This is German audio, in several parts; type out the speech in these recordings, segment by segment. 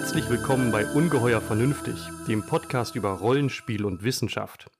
Herzlich willkommen bei Ungeheuer Vernünftig, dem Podcast über Rollenspiel und Wissenschaft.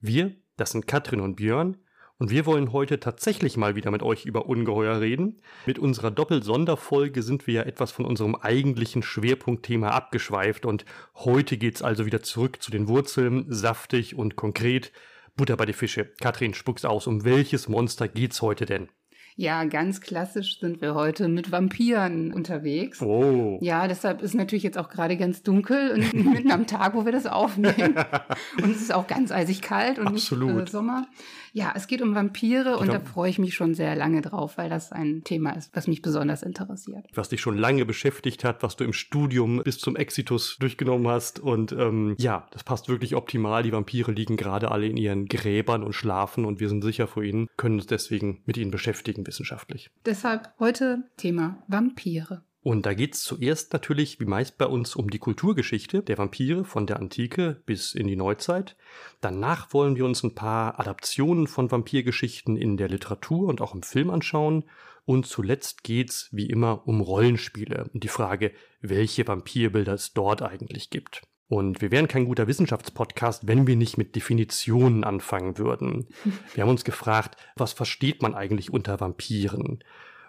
Wir, das sind Katrin und Björn, und wir wollen heute tatsächlich mal wieder mit euch über Ungeheuer reden. Mit unserer Doppelsonderfolge sind wir ja etwas von unserem eigentlichen Schwerpunktthema abgeschweift und heute geht's also wieder zurück zu den Wurzeln, saftig und konkret. Butter bei die Fische. Katrin, spuck's aus. Um welches Monster geht's heute denn? Ja, ganz klassisch sind wir heute mit Vampiren unterwegs. Oh. Ja, deshalb ist natürlich jetzt auch gerade ganz dunkel und mitten am Tag, wo wir das aufnehmen. und es ist auch ganz eisig kalt und Absolut. nicht äh, Sommer. Ja, es geht um Vampire und da freue ich mich schon sehr lange drauf, weil das ein Thema ist, was mich besonders interessiert. Was dich schon lange beschäftigt hat, was du im Studium bis zum Exitus durchgenommen hast. Und ähm, ja, das passt wirklich optimal. Die Vampire liegen gerade alle in ihren Gräbern und schlafen und wir sind sicher vor ihnen, können uns deswegen mit ihnen beschäftigen wissenschaftlich. Deshalb heute Thema Vampire. Und da geht's zuerst natürlich, wie meist bei uns, um die Kulturgeschichte der Vampire von der Antike bis in die Neuzeit. Danach wollen wir uns ein paar Adaptionen von Vampirgeschichten in der Literatur und auch im Film anschauen. Und zuletzt geht's, wie immer, um Rollenspiele und die Frage, welche Vampirbilder es dort eigentlich gibt. Und wir wären kein guter Wissenschaftspodcast, wenn wir nicht mit Definitionen anfangen würden. Wir haben uns gefragt, was versteht man eigentlich unter Vampiren?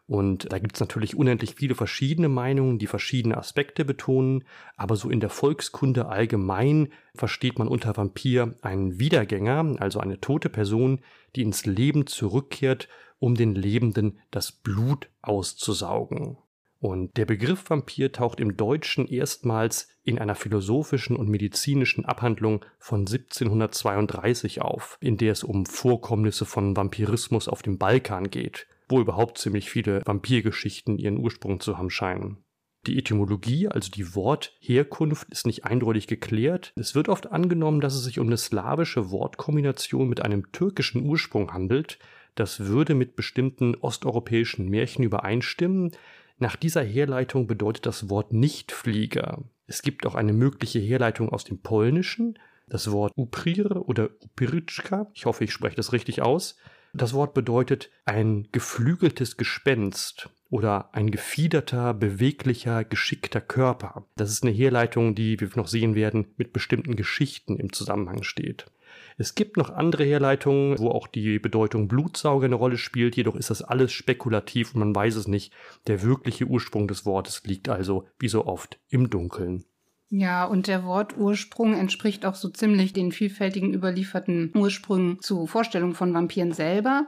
Und da gibt es natürlich unendlich viele verschiedene Meinungen, die verschiedene Aspekte betonen, aber so in der Volkskunde allgemein versteht man unter Vampir einen Wiedergänger, also eine tote Person, die ins Leben zurückkehrt, um den Lebenden das Blut auszusaugen. Und der Begriff Vampir taucht im Deutschen erstmals in einer philosophischen und medizinischen Abhandlung von 1732 auf, in der es um Vorkommnisse von Vampirismus auf dem Balkan geht wo überhaupt ziemlich viele Vampirgeschichten ihren Ursprung zu haben scheinen. Die Etymologie, also die Wortherkunft, ist nicht eindeutig geklärt. Es wird oft angenommen, dass es sich um eine slawische Wortkombination mit einem türkischen Ursprung handelt. Das würde mit bestimmten osteuropäischen Märchen übereinstimmen. Nach dieser Herleitung bedeutet das Wort Nichtflieger. Es gibt auch eine mögliche Herleitung aus dem Polnischen. Das Wort Uprir oder Upiryczka, ich hoffe, ich spreche das richtig aus, das Wort bedeutet ein geflügeltes Gespenst oder ein gefiederter, beweglicher, geschickter Körper. Das ist eine Herleitung, die, wir noch sehen werden, mit bestimmten Geschichten im Zusammenhang steht. Es gibt noch andere Herleitungen, wo auch die Bedeutung Blutsauger eine Rolle spielt, jedoch ist das alles spekulativ und man weiß es nicht. Der wirkliche Ursprung des Wortes liegt also, wie so oft, im Dunkeln. Ja, und der Wortursprung entspricht auch so ziemlich den vielfältigen überlieferten Ursprüngen zu Vorstellungen von Vampiren selber.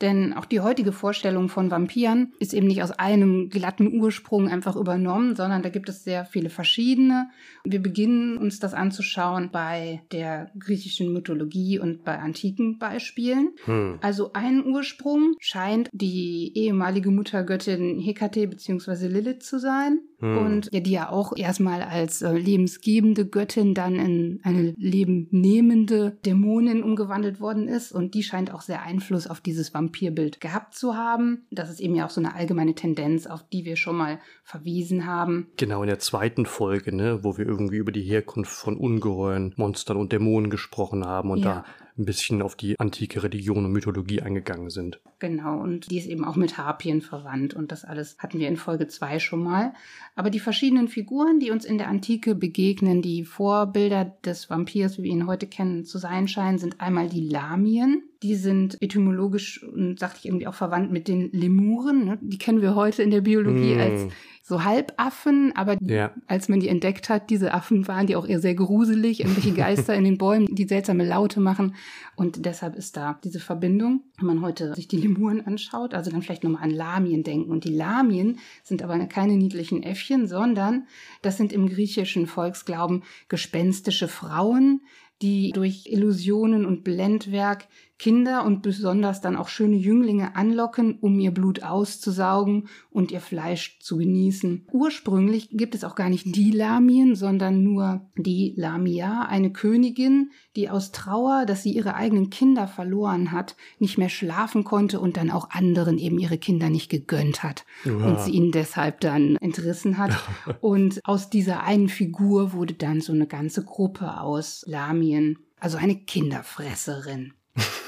Denn auch die heutige Vorstellung von Vampiren ist eben nicht aus einem glatten Ursprung einfach übernommen, sondern da gibt es sehr viele verschiedene. Wir beginnen uns das anzuschauen bei der griechischen Mythologie und bei antiken Beispielen. Hm. Also ein Ursprung scheint die ehemalige Muttergöttin Hekate bzw. Lilith zu sein. Hm. Und ja, die ja auch erstmal als äh, lebensgebende Göttin dann in eine lebennehmende Dämonin umgewandelt worden ist. Und die scheint auch sehr Einfluss auf dieses Vampirbild gehabt zu haben. Das ist eben ja auch so eine allgemeine Tendenz, auf die wir schon mal verwiesen haben. Genau, in der zweiten Folge, ne, wo wir irgendwie über die Herkunft von Ungeheuren, Monstern und Dämonen gesprochen haben und ja. da ein bisschen auf die antike Religion und Mythologie eingegangen sind. Genau, und die ist eben auch mit Harpien verwandt und das alles hatten wir in Folge zwei schon mal. Aber die verschiedenen Figuren, die uns in der Antike begegnen, die Vorbilder des Vampirs, wie wir ihn heute kennen, zu sein scheinen, sind einmal die Lamien. Die sind etymologisch und sagte ich irgendwie auch verwandt mit den Lemuren. Ne? Die kennen wir heute in der Biologie mm. als so Halbaffen, aber ja. als man die entdeckt hat, diese Affen waren die auch eher sehr gruselig, irgendwelche Geister in den Bäumen, die seltsame Laute machen. Und deshalb ist da diese Verbindung. Wenn man heute sich die Lemuren anschaut, also dann vielleicht nochmal an Lamien denken. Und die Lamien sind aber keine niedlichen Äffchen, sondern das sind im griechischen Volksglauben gespenstische Frauen, die durch Illusionen und Blendwerk Kinder und besonders dann auch schöne Jünglinge anlocken, um ihr Blut auszusaugen und ihr Fleisch zu genießen. Ursprünglich gibt es auch gar nicht die Lamien, sondern nur die Lamia, eine Königin, die aus Trauer, dass sie ihre eigenen Kinder verloren hat, nicht mehr schlafen konnte und dann auch anderen eben ihre Kinder nicht gegönnt hat ja. und sie ihnen deshalb dann entrissen hat. und aus dieser einen Figur wurde dann so eine ganze Gruppe aus Lamien, also eine Kinderfresserin.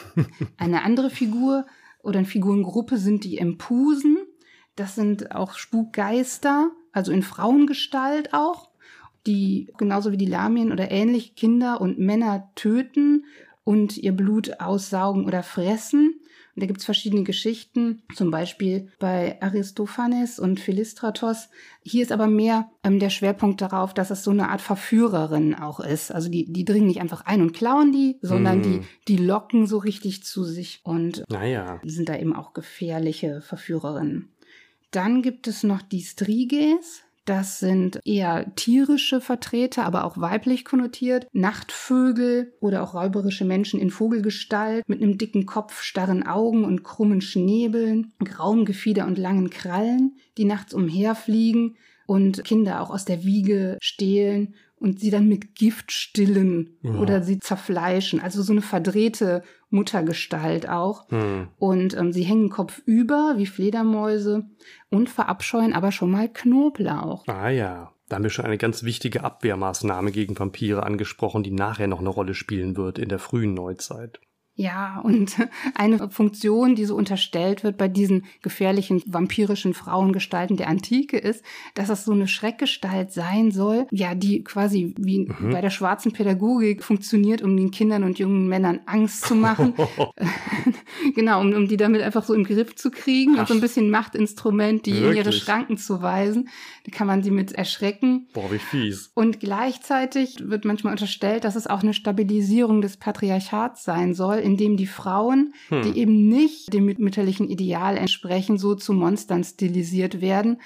Eine andere Figur oder eine Figurengruppe sind die Empusen. Das sind auch Spukgeister, also in Frauengestalt auch, die genauso wie die Lamien oder ähnlich Kinder und Männer töten und ihr Blut aussaugen oder fressen. Und da gibt's verschiedene Geschichten, zum Beispiel bei Aristophanes und Philistratos. Hier ist aber mehr ähm, der Schwerpunkt darauf, dass es so eine Art Verführerin auch ist. Also die, die dringen nicht einfach ein und klauen die, sondern mm. die, die locken so richtig zu sich und naja. sind da eben auch gefährliche Verführerinnen. Dann gibt es noch die Striges. Das sind eher tierische Vertreter, aber auch weiblich konnotiert. Nachtvögel oder auch räuberische Menschen in Vogelgestalt mit einem dicken Kopf, starren Augen und krummen Schnäbeln, grauem Gefieder und langen Krallen, die nachts umherfliegen und Kinder auch aus der Wiege stehlen und sie dann mit Gift stillen ja. oder sie zerfleischen. Also so eine verdrehte Muttergestalt auch. Hm. Und ähm, sie hängen Kopf über wie Fledermäuse und verabscheuen aber schon mal Knoblauch. Ah ja. Da haben wir schon eine ganz wichtige Abwehrmaßnahme gegen Vampire angesprochen, die nachher noch eine Rolle spielen wird in der frühen Neuzeit. Ja, und eine Funktion, die so unterstellt wird bei diesen gefährlichen vampirischen Frauengestalten der Antike ist, dass es so eine Schreckgestalt sein soll, ja, die quasi wie mhm. bei der schwarzen Pädagogik funktioniert, um den Kindern und jungen Männern Angst zu machen. genau, um, um die damit einfach so im Griff zu kriegen Ach, und so ein bisschen Machtinstrument, die wirklich? in ihre Schranken zu weisen. Da kann man sie mit erschrecken. Boah, wie fies. Und gleichzeitig wird manchmal unterstellt, dass es auch eine Stabilisierung des Patriarchats sein soll, indem die Frauen, hm. die eben nicht dem mütterlichen Ideal entsprechen, so zu Monstern stilisiert werden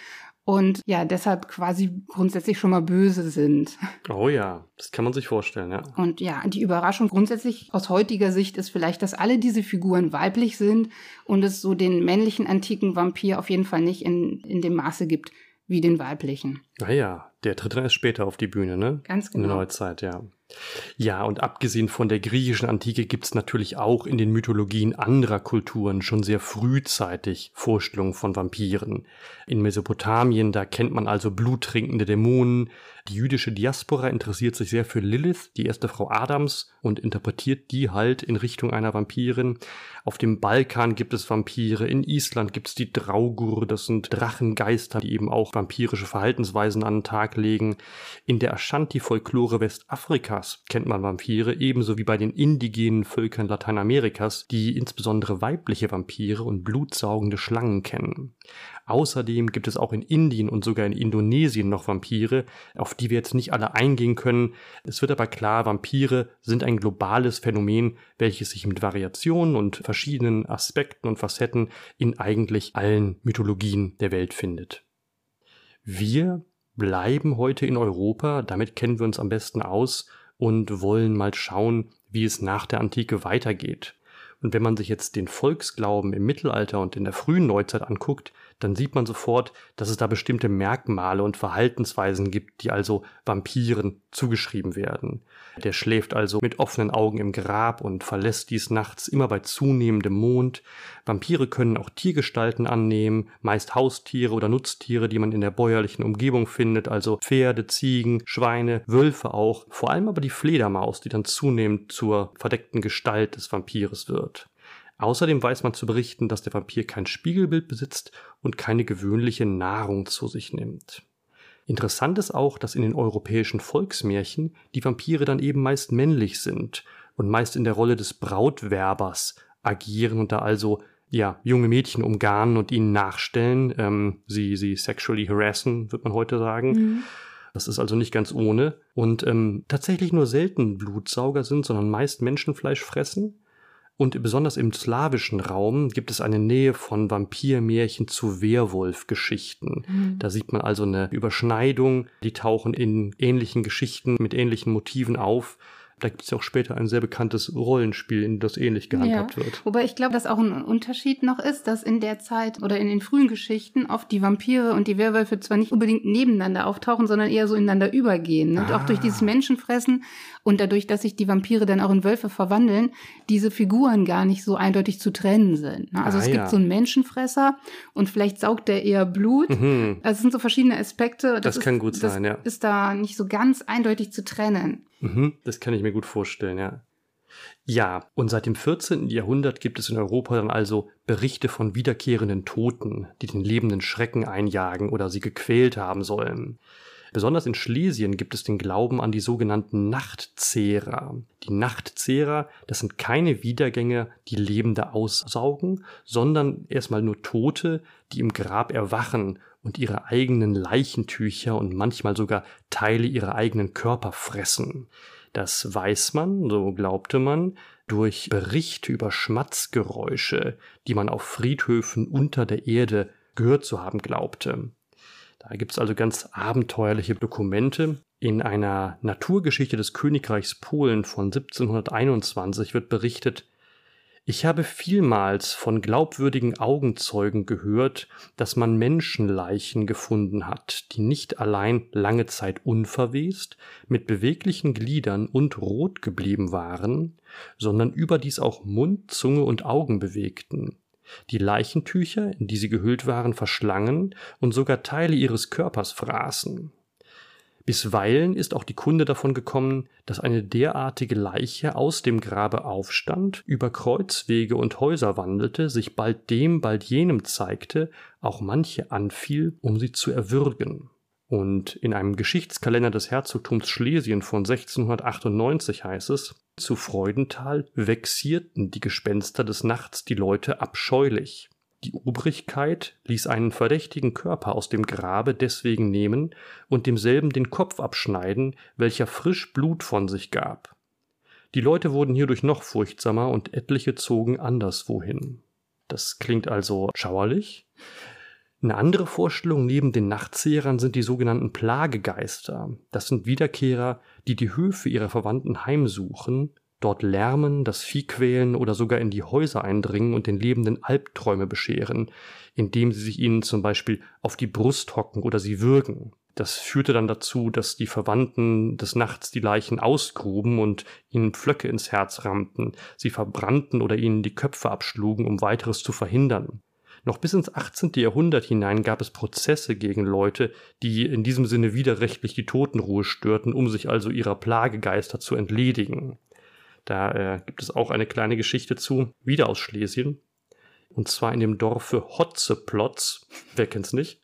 und ja, deshalb quasi grundsätzlich schon mal böse sind. Oh ja, das kann man sich vorstellen, ja. Und ja, die Überraschung grundsätzlich aus heutiger Sicht ist vielleicht, dass alle diese Figuren weiblich sind und es so den männlichen antiken Vampir auf jeden Fall nicht in, in dem Maße gibt wie den weiblichen. Naja, der tritt dann erst später auf die Bühne, ne? Ganz genau. In der genau. Neuzeit, ja. Ja, und abgesehen von der griechischen Antike gibt es natürlich auch in den Mythologien anderer Kulturen schon sehr frühzeitig Vorstellungen von Vampiren. In Mesopotamien, da kennt man also bluttrinkende Dämonen. Die jüdische Diaspora interessiert sich sehr für Lilith, die erste Frau Adams, und interpretiert die halt in Richtung einer Vampirin. Auf dem Balkan gibt es Vampire, in Island gibt es die Draugur, das sind Drachengeister, die eben auch vampirische Verhaltensweisen an den Tag legen. In der Ashanti-Folklore Westafrikas kennt man Vampire, ebenso wie bei den indigenen Völkern Lateinamerikas, die insbesondere weibliche Vampire und blutsaugende Schlangen kennen. Außerdem gibt es auch in Indien und sogar in Indonesien noch Vampire, auf die wir jetzt nicht alle eingehen können. Es wird aber klar, Vampire sind ein globales Phänomen, welches sich mit Variationen und verschiedenen Aspekten und Facetten in eigentlich allen Mythologien der Welt findet. Wir bleiben heute in Europa, damit kennen wir uns am besten aus und wollen mal schauen, wie es nach der Antike weitergeht. Und wenn man sich jetzt den Volksglauben im Mittelalter und in der frühen Neuzeit anguckt, dann sieht man sofort, dass es da bestimmte Merkmale und Verhaltensweisen gibt, die also Vampiren zugeschrieben werden. Der schläft also mit offenen Augen im Grab und verlässt dies nachts immer bei zunehmendem Mond. Vampire können auch Tiergestalten annehmen, meist Haustiere oder Nutztiere, die man in der bäuerlichen Umgebung findet, also Pferde, Ziegen, Schweine, Wölfe auch, vor allem aber die Fledermaus, die dann zunehmend zur verdeckten Gestalt des Vampires wird. Außerdem weiß man zu berichten, dass der Vampir kein Spiegelbild besitzt und keine gewöhnliche Nahrung zu sich nimmt. Interessant ist auch, dass in den europäischen Volksmärchen die Vampire dann eben meist männlich sind und meist in der Rolle des Brautwerbers agieren und da also ja junge Mädchen umgarnen und ihnen nachstellen, ähm, sie sie sexually harassen, wird man heute sagen. Mhm. Das ist also nicht ganz ohne und ähm, tatsächlich nur selten Blutsauger sind, sondern meist Menschenfleisch fressen und besonders im slawischen Raum gibt es eine Nähe von Vampirmärchen zu Werwolf-Geschichten. Mhm. Da sieht man also eine Überschneidung, die tauchen in ähnlichen Geschichten mit ähnlichen Motiven auf. Da gibt es ja auch später ein sehr bekanntes Rollenspiel, in das ähnlich gehandhabt ja. wird. Wobei ich glaube, dass auch ein Unterschied noch ist, dass in der Zeit oder in den frühen Geschichten oft die Vampire und die Werwölfe zwar nicht unbedingt nebeneinander auftauchen, sondern eher so ineinander übergehen. Ne? Ah. Und auch durch ah. dieses Menschenfressen und dadurch, dass sich die Vampire dann auch in Wölfe verwandeln, diese Figuren gar nicht so eindeutig zu trennen sind. Ne? Also ah, es gibt ja. so einen Menschenfresser und vielleicht saugt der eher Blut. Mhm. Also es sind so verschiedene Aspekte. Das, das ist, kann gut sein, ja. Ist da nicht so ganz eindeutig zu trennen. Mhm, das kann ich mir gut vorstellen, ja. Ja, und seit dem 14. Jahrhundert gibt es in Europa dann also Berichte von wiederkehrenden Toten, die den Lebenden Schrecken einjagen oder sie gequält haben sollen. Besonders in Schlesien gibt es den Glauben an die sogenannten Nachtzehrer. Die Nachtzehrer, das sind keine Wiedergänge, die Lebende aussaugen, sondern erstmal nur Tote, die im Grab erwachen und ihre eigenen Leichentücher und manchmal sogar Teile ihrer eigenen Körper fressen. Das weiß man, so glaubte man, durch Berichte über Schmatzgeräusche, die man auf Friedhöfen unter der Erde gehört zu haben glaubte. Da gibt es also ganz abenteuerliche Dokumente. In einer Naturgeschichte des Königreichs Polen von 1721 wird berichtet, ich habe vielmals von glaubwürdigen Augenzeugen gehört, dass man Menschenleichen gefunden hat, die nicht allein lange Zeit unverwest, mit beweglichen Gliedern und rot geblieben waren, sondern überdies auch Mund, Zunge und Augen bewegten, die Leichentücher, in die sie gehüllt waren, verschlangen und sogar Teile ihres Körpers fraßen. Bisweilen ist auch die Kunde davon gekommen, dass eine derartige Leiche aus dem Grabe aufstand, über Kreuzwege und Häuser wandelte, sich bald dem, bald jenem zeigte, auch manche anfiel, um sie zu erwürgen. Und in einem Geschichtskalender des Herzogtums Schlesien von 1698 heißt es, zu Freudenthal vexierten die Gespenster des Nachts die Leute abscheulich. Die Obrigkeit ließ einen verdächtigen Körper aus dem Grabe deswegen nehmen und demselben den Kopf abschneiden, welcher frisch Blut von sich gab. Die Leute wurden hierdurch noch furchtsamer und etliche zogen anderswohin. Das klingt also schauerlich. Eine andere Vorstellung neben den Nachtzehrern sind die sogenannten Plagegeister. Das sind Wiederkehrer, die die Höfe ihrer Verwandten heimsuchen dort lärmen, das Vieh quälen oder sogar in die Häuser eindringen und den Lebenden Albträume bescheren, indem sie sich ihnen zum Beispiel auf die Brust hocken oder sie würgen. Das führte dann dazu, dass die Verwandten des Nachts die Leichen ausgruben und ihnen Pflöcke ins Herz rammten, sie verbrannten oder ihnen die Köpfe abschlugen, um weiteres zu verhindern. Noch bis ins 18. Jahrhundert hinein gab es Prozesse gegen Leute, die in diesem Sinne widerrechtlich die Totenruhe störten, um sich also ihrer Plagegeister zu entledigen. Da äh, gibt es auch eine kleine Geschichte zu, wieder aus Schlesien. Und zwar in dem Dorfe Hotzeplotz, wer kennt's nicht,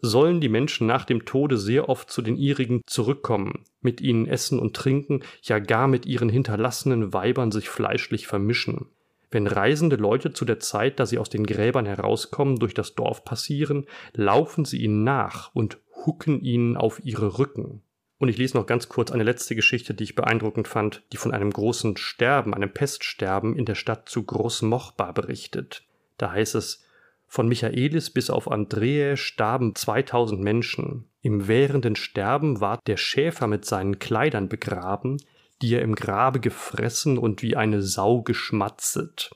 sollen die Menschen nach dem Tode sehr oft zu den ihrigen zurückkommen, mit ihnen essen und trinken, ja gar mit ihren hinterlassenen Weibern sich fleischlich vermischen. Wenn reisende Leute zu der Zeit, da sie aus den Gräbern herauskommen, durch das Dorf passieren, laufen sie ihnen nach und hucken ihnen auf ihre Rücken. Und ich lese noch ganz kurz eine letzte Geschichte, die ich beeindruckend fand, die von einem großen Sterben, einem Peststerben in der Stadt zu Großmochba berichtet. Da heißt es, von Michaelis bis auf Andreae starben 2000 Menschen. Im währenden Sterben ward der Schäfer mit seinen Kleidern begraben, die er im Grabe gefressen und wie eine Sau geschmatzet.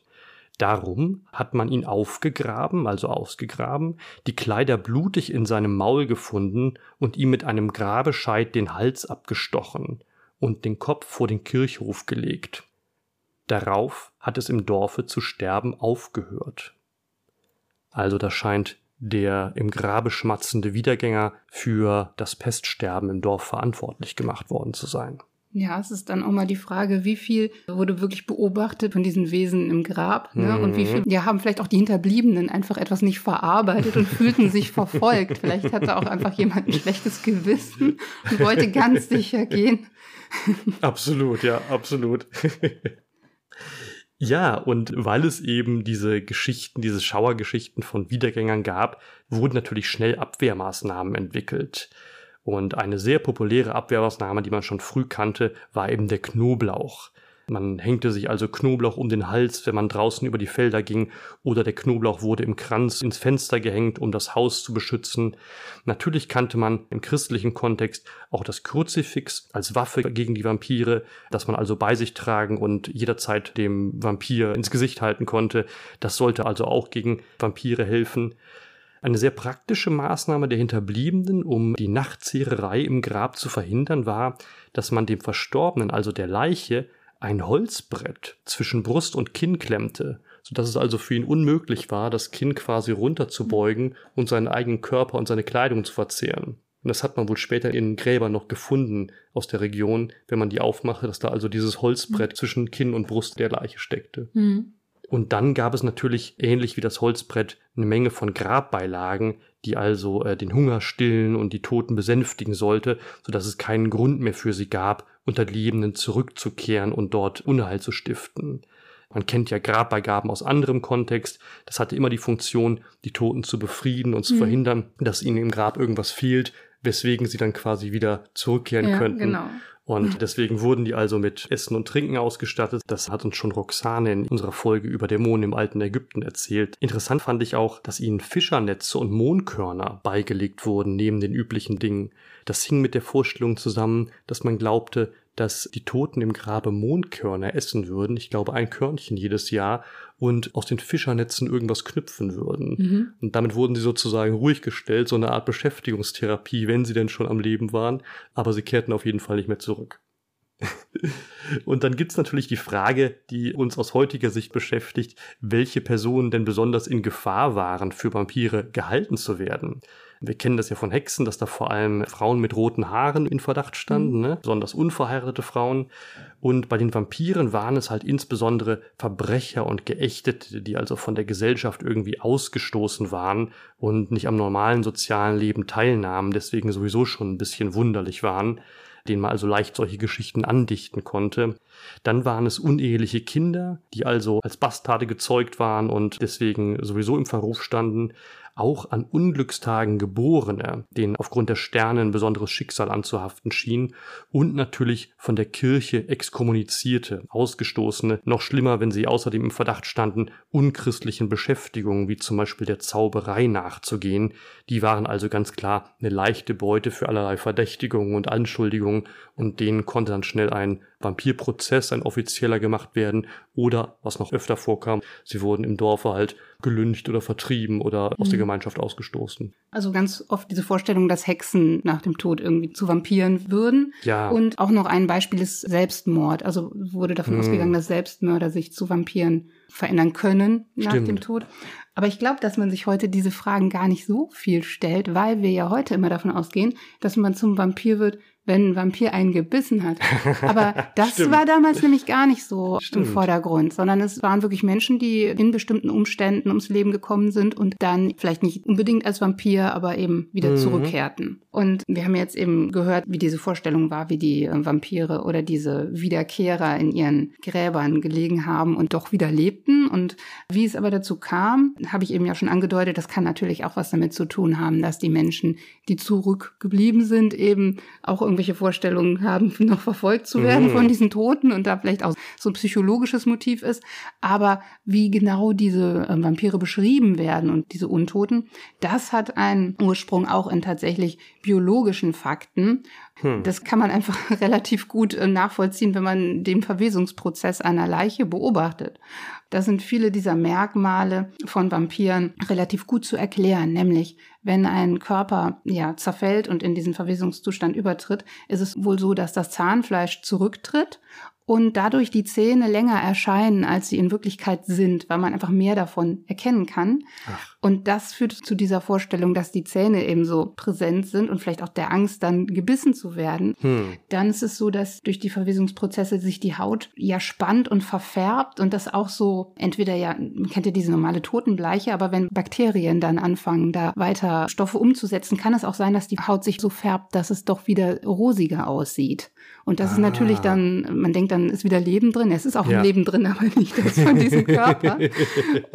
Darum hat man ihn aufgegraben, also ausgegraben, die Kleider blutig in seinem Maul gefunden und ihm mit einem Grabescheit den Hals abgestochen und den Kopf vor den Kirchhof gelegt. Darauf hat es im Dorfe zu sterben aufgehört. Also da scheint der im Grabe schmatzende Wiedergänger für das Peststerben im Dorf verantwortlich gemacht worden zu sein. Ja, es ist dann auch mal die Frage, wie viel wurde wirklich beobachtet von diesen Wesen im Grab ne? Mhm. und wie viel ja, haben vielleicht auch die Hinterbliebenen einfach etwas nicht verarbeitet und fühlten sich verfolgt. Vielleicht hatte auch einfach jemand ein schlechtes Gewissen und wollte ganz sicher gehen. Absolut, ja, absolut. Ja, und weil es eben diese Geschichten, diese Schauergeschichten von Wiedergängern gab, wurden natürlich schnell Abwehrmaßnahmen entwickelt. Und eine sehr populäre Abwehrmaßnahme, die man schon früh kannte, war eben der Knoblauch. Man hängte sich also Knoblauch um den Hals, wenn man draußen über die Felder ging, oder der Knoblauch wurde im Kranz ins Fenster gehängt, um das Haus zu beschützen. Natürlich kannte man im christlichen Kontext auch das Kruzifix als Waffe gegen die Vampire, das man also bei sich tragen und jederzeit dem Vampir ins Gesicht halten konnte. Das sollte also auch gegen Vampire helfen. Eine sehr praktische Maßnahme der Hinterbliebenen, um die Nachtzehrerei im Grab zu verhindern, war, dass man dem Verstorbenen, also der Leiche, ein Holzbrett zwischen Brust und Kinn klemmte, so dass es also für ihn unmöglich war, das Kinn quasi runterzubeugen und seinen eigenen Körper und seine Kleidung zu verzehren. Und das hat man wohl später in Gräbern noch gefunden aus der Region, wenn man die aufmachte, dass da also dieses Holzbrett zwischen Kinn und Brust der Leiche steckte. Mhm. Und dann gab es natürlich, ähnlich wie das Holzbrett, eine Menge von Grabbeilagen, die also äh, den Hunger stillen und die Toten besänftigen sollte, so dass es keinen Grund mehr für sie gab, unter die Lebenden zurückzukehren und dort Unheil zu stiften. Man kennt ja Grabbeigaben aus anderem Kontext. Das hatte immer die Funktion, die Toten zu befrieden und zu mhm. verhindern, dass ihnen im Grab irgendwas fehlt, weswegen sie dann quasi wieder zurückkehren ja, könnten. Genau. Und deswegen wurden die also mit Essen und Trinken ausgestattet. Das hat uns schon Roxane in unserer Folge über Dämonen im alten Ägypten erzählt. Interessant fand ich auch, dass ihnen Fischernetze und Mohnkörner beigelegt wurden neben den üblichen Dingen. Das hing mit der Vorstellung zusammen, dass man glaubte, dass die Toten im Grabe Mondkörner essen würden, ich glaube ein Körnchen jedes Jahr, und aus den Fischernetzen irgendwas knüpfen würden. Mhm. Und damit wurden sie sozusagen ruhig gestellt, so eine Art Beschäftigungstherapie, wenn sie denn schon am Leben waren, aber sie kehrten auf jeden Fall nicht mehr zurück. Und dann gibt's natürlich die Frage, die uns aus heutiger Sicht beschäftigt, welche Personen denn besonders in Gefahr waren, für Vampire gehalten zu werden. Wir kennen das ja von Hexen, dass da vor allem Frauen mit roten Haaren in Verdacht standen, mhm. ne? besonders unverheiratete Frauen. Und bei den Vampiren waren es halt insbesondere Verbrecher und Geächtete, die also von der Gesellschaft irgendwie ausgestoßen waren und nicht am normalen sozialen Leben teilnahmen, deswegen sowieso schon ein bisschen wunderlich waren denen man also leicht solche Geschichten andichten konnte. Dann waren es uneheliche Kinder, die also als Bastarde gezeugt waren und deswegen sowieso im Verruf standen auch an Unglückstagen Geborene, denen aufgrund der Sterne ein besonderes Schicksal anzuhaften schien, und natürlich von der Kirche exkommunizierte, ausgestoßene, noch schlimmer, wenn sie außerdem im Verdacht standen, unchristlichen Beschäftigungen wie zum Beispiel der Zauberei nachzugehen, die waren also ganz klar eine leichte Beute für allerlei Verdächtigungen und Anschuldigungen, und denen konnte dann schnell ein Vampirprozess, ein offizieller gemacht werden, oder, was noch öfter vorkam, sie wurden im Dorfe halt gelüncht oder vertrieben oder aus der mhm. Gemeinschaft ausgestoßen. Also ganz oft diese Vorstellung, dass Hexen nach dem Tod irgendwie zu Vampiren würden. Ja. Und auch noch ein Beispiel ist Selbstmord. Also wurde davon hm. ausgegangen, dass Selbstmörder sich zu Vampiren verändern können nach Stimmt. dem Tod. Aber ich glaube, dass man sich heute diese Fragen gar nicht so viel stellt, weil wir ja heute immer davon ausgehen, dass man zum Vampir wird, wenn ein Vampir einen gebissen hat. Aber das war damals nämlich gar nicht so Stimmt. im Vordergrund, sondern es waren wirklich Menschen, die in bestimmten Umständen ums Leben gekommen sind und dann vielleicht nicht unbedingt als Vampir, aber eben wieder mhm. zurückkehrten. Und wir haben jetzt eben gehört, wie diese Vorstellung war, wie die äh, Vampire oder diese Wiederkehrer in ihren Gräbern gelegen haben und doch wieder lebten. Und wie es aber dazu kam, habe ich eben ja schon angedeutet, das kann natürlich auch was damit zu tun haben, dass die Menschen, die zurückgeblieben sind, eben auch irgendwie irgendwelche Vorstellungen haben, noch verfolgt zu werden mhm. von diesen Toten und da vielleicht auch so ein psychologisches Motiv ist. Aber wie genau diese äh, Vampire beschrieben werden und diese Untoten, das hat einen Ursprung auch in tatsächlich biologischen Fakten. Hm. Das kann man einfach relativ gut äh, nachvollziehen, wenn man den Verwesungsprozess einer Leiche beobachtet. Da sind viele dieser Merkmale von Vampiren relativ gut zu erklären, nämlich wenn ein Körper ja zerfällt und in diesen Verwesungszustand übertritt, ist es wohl so, dass das Zahnfleisch zurücktritt und dadurch die Zähne länger erscheinen, als sie in Wirklichkeit sind, weil man einfach mehr davon erkennen kann. Ach. Und das führt zu dieser Vorstellung, dass die Zähne eben so präsent sind und vielleicht auch der Angst, dann gebissen zu werden. Hm. Dann ist es so, dass durch die Verwesungsprozesse sich die Haut ja spannt und verfärbt und das auch so entweder ja, man kennt ja diese normale Totenbleiche, aber wenn Bakterien dann anfangen, da weiter Stoffe umzusetzen, kann es auch sein, dass die Haut sich so färbt, dass es doch wieder rosiger aussieht. Und das ah. ist natürlich ah. dann, man denkt dann, ist wieder Leben drin. Es ist auch ja. ein Leben drin, aber nicht das von diesem Körper.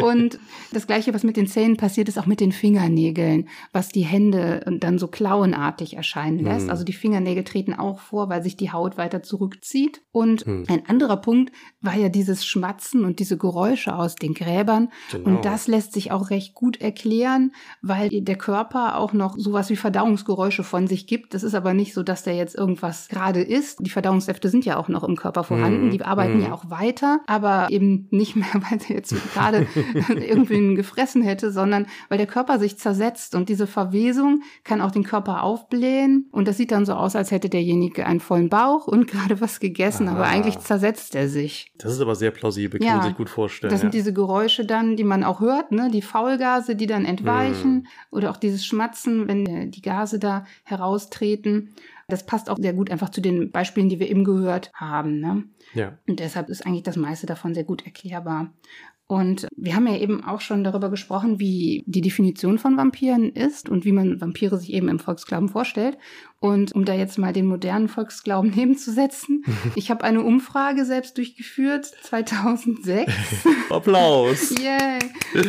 und das Gleiche, was mit den Zähnen passiert, ist auch mit den Fingernägeln, was die Hände dann so klauenartig erscheinen lässt. Mhm. Also die Fingernägel treten auch vor, weil sich die Haut weiter zurückzieht. Und mhm. ein anderer Punkt war ja dieses Schmatzen und diese Geräusche aus den Gräbern. Genau. Und das lässt sich auch recht gut erklären, weil der Körper auch noch sowas wie Verdauungsgeräusche von sich gibt. Das ist aber nicht so, dass der jetzt irgendwas gerade ist. Die Verdauungssäfte sind ja auch noch im Körper vorhanden. Mhm. Die arbeiten mhm. ja auch weiter, aber eben nicht mehr, weil sie jetzt gerade irgendwen gefressen hätte, sondern weil der Körper sich zersetzt und diese Verwesung kann auch den Körper aufblähen und das sieht dann so aus, als hätte derjenige einen vollen Bauch und gerade was gegessen, Aha. aber eigentlich zersetzt er sich. Das ist aber sehr plausibel, kann ja, man sich gut vorstellen. Das sind diese Geräusche dann, die man auch hört, ne? die Faulgase, die dann entweichen mhm. oder auch dieses Schmatzen, wenn die Gase da heraustreten. Das passt auch sehr gut einfach zu den Beispielen, die wir eben gehört haben. Ne? Ja. Und deshalb ist eigentlich das meiste davon sehr gut erklärbar. Und wir haben ja eben auch schon darüber gesprochen, wie die Definition von Vampiren ist und wie man Vampire sich eben im Volksglauben vorstellt. Und um da jetzt mal den modernen Volksglauben nebenzusetzen, ich habe eine Umfrage selbst durchgeführt, 2006. Applaus. Yay.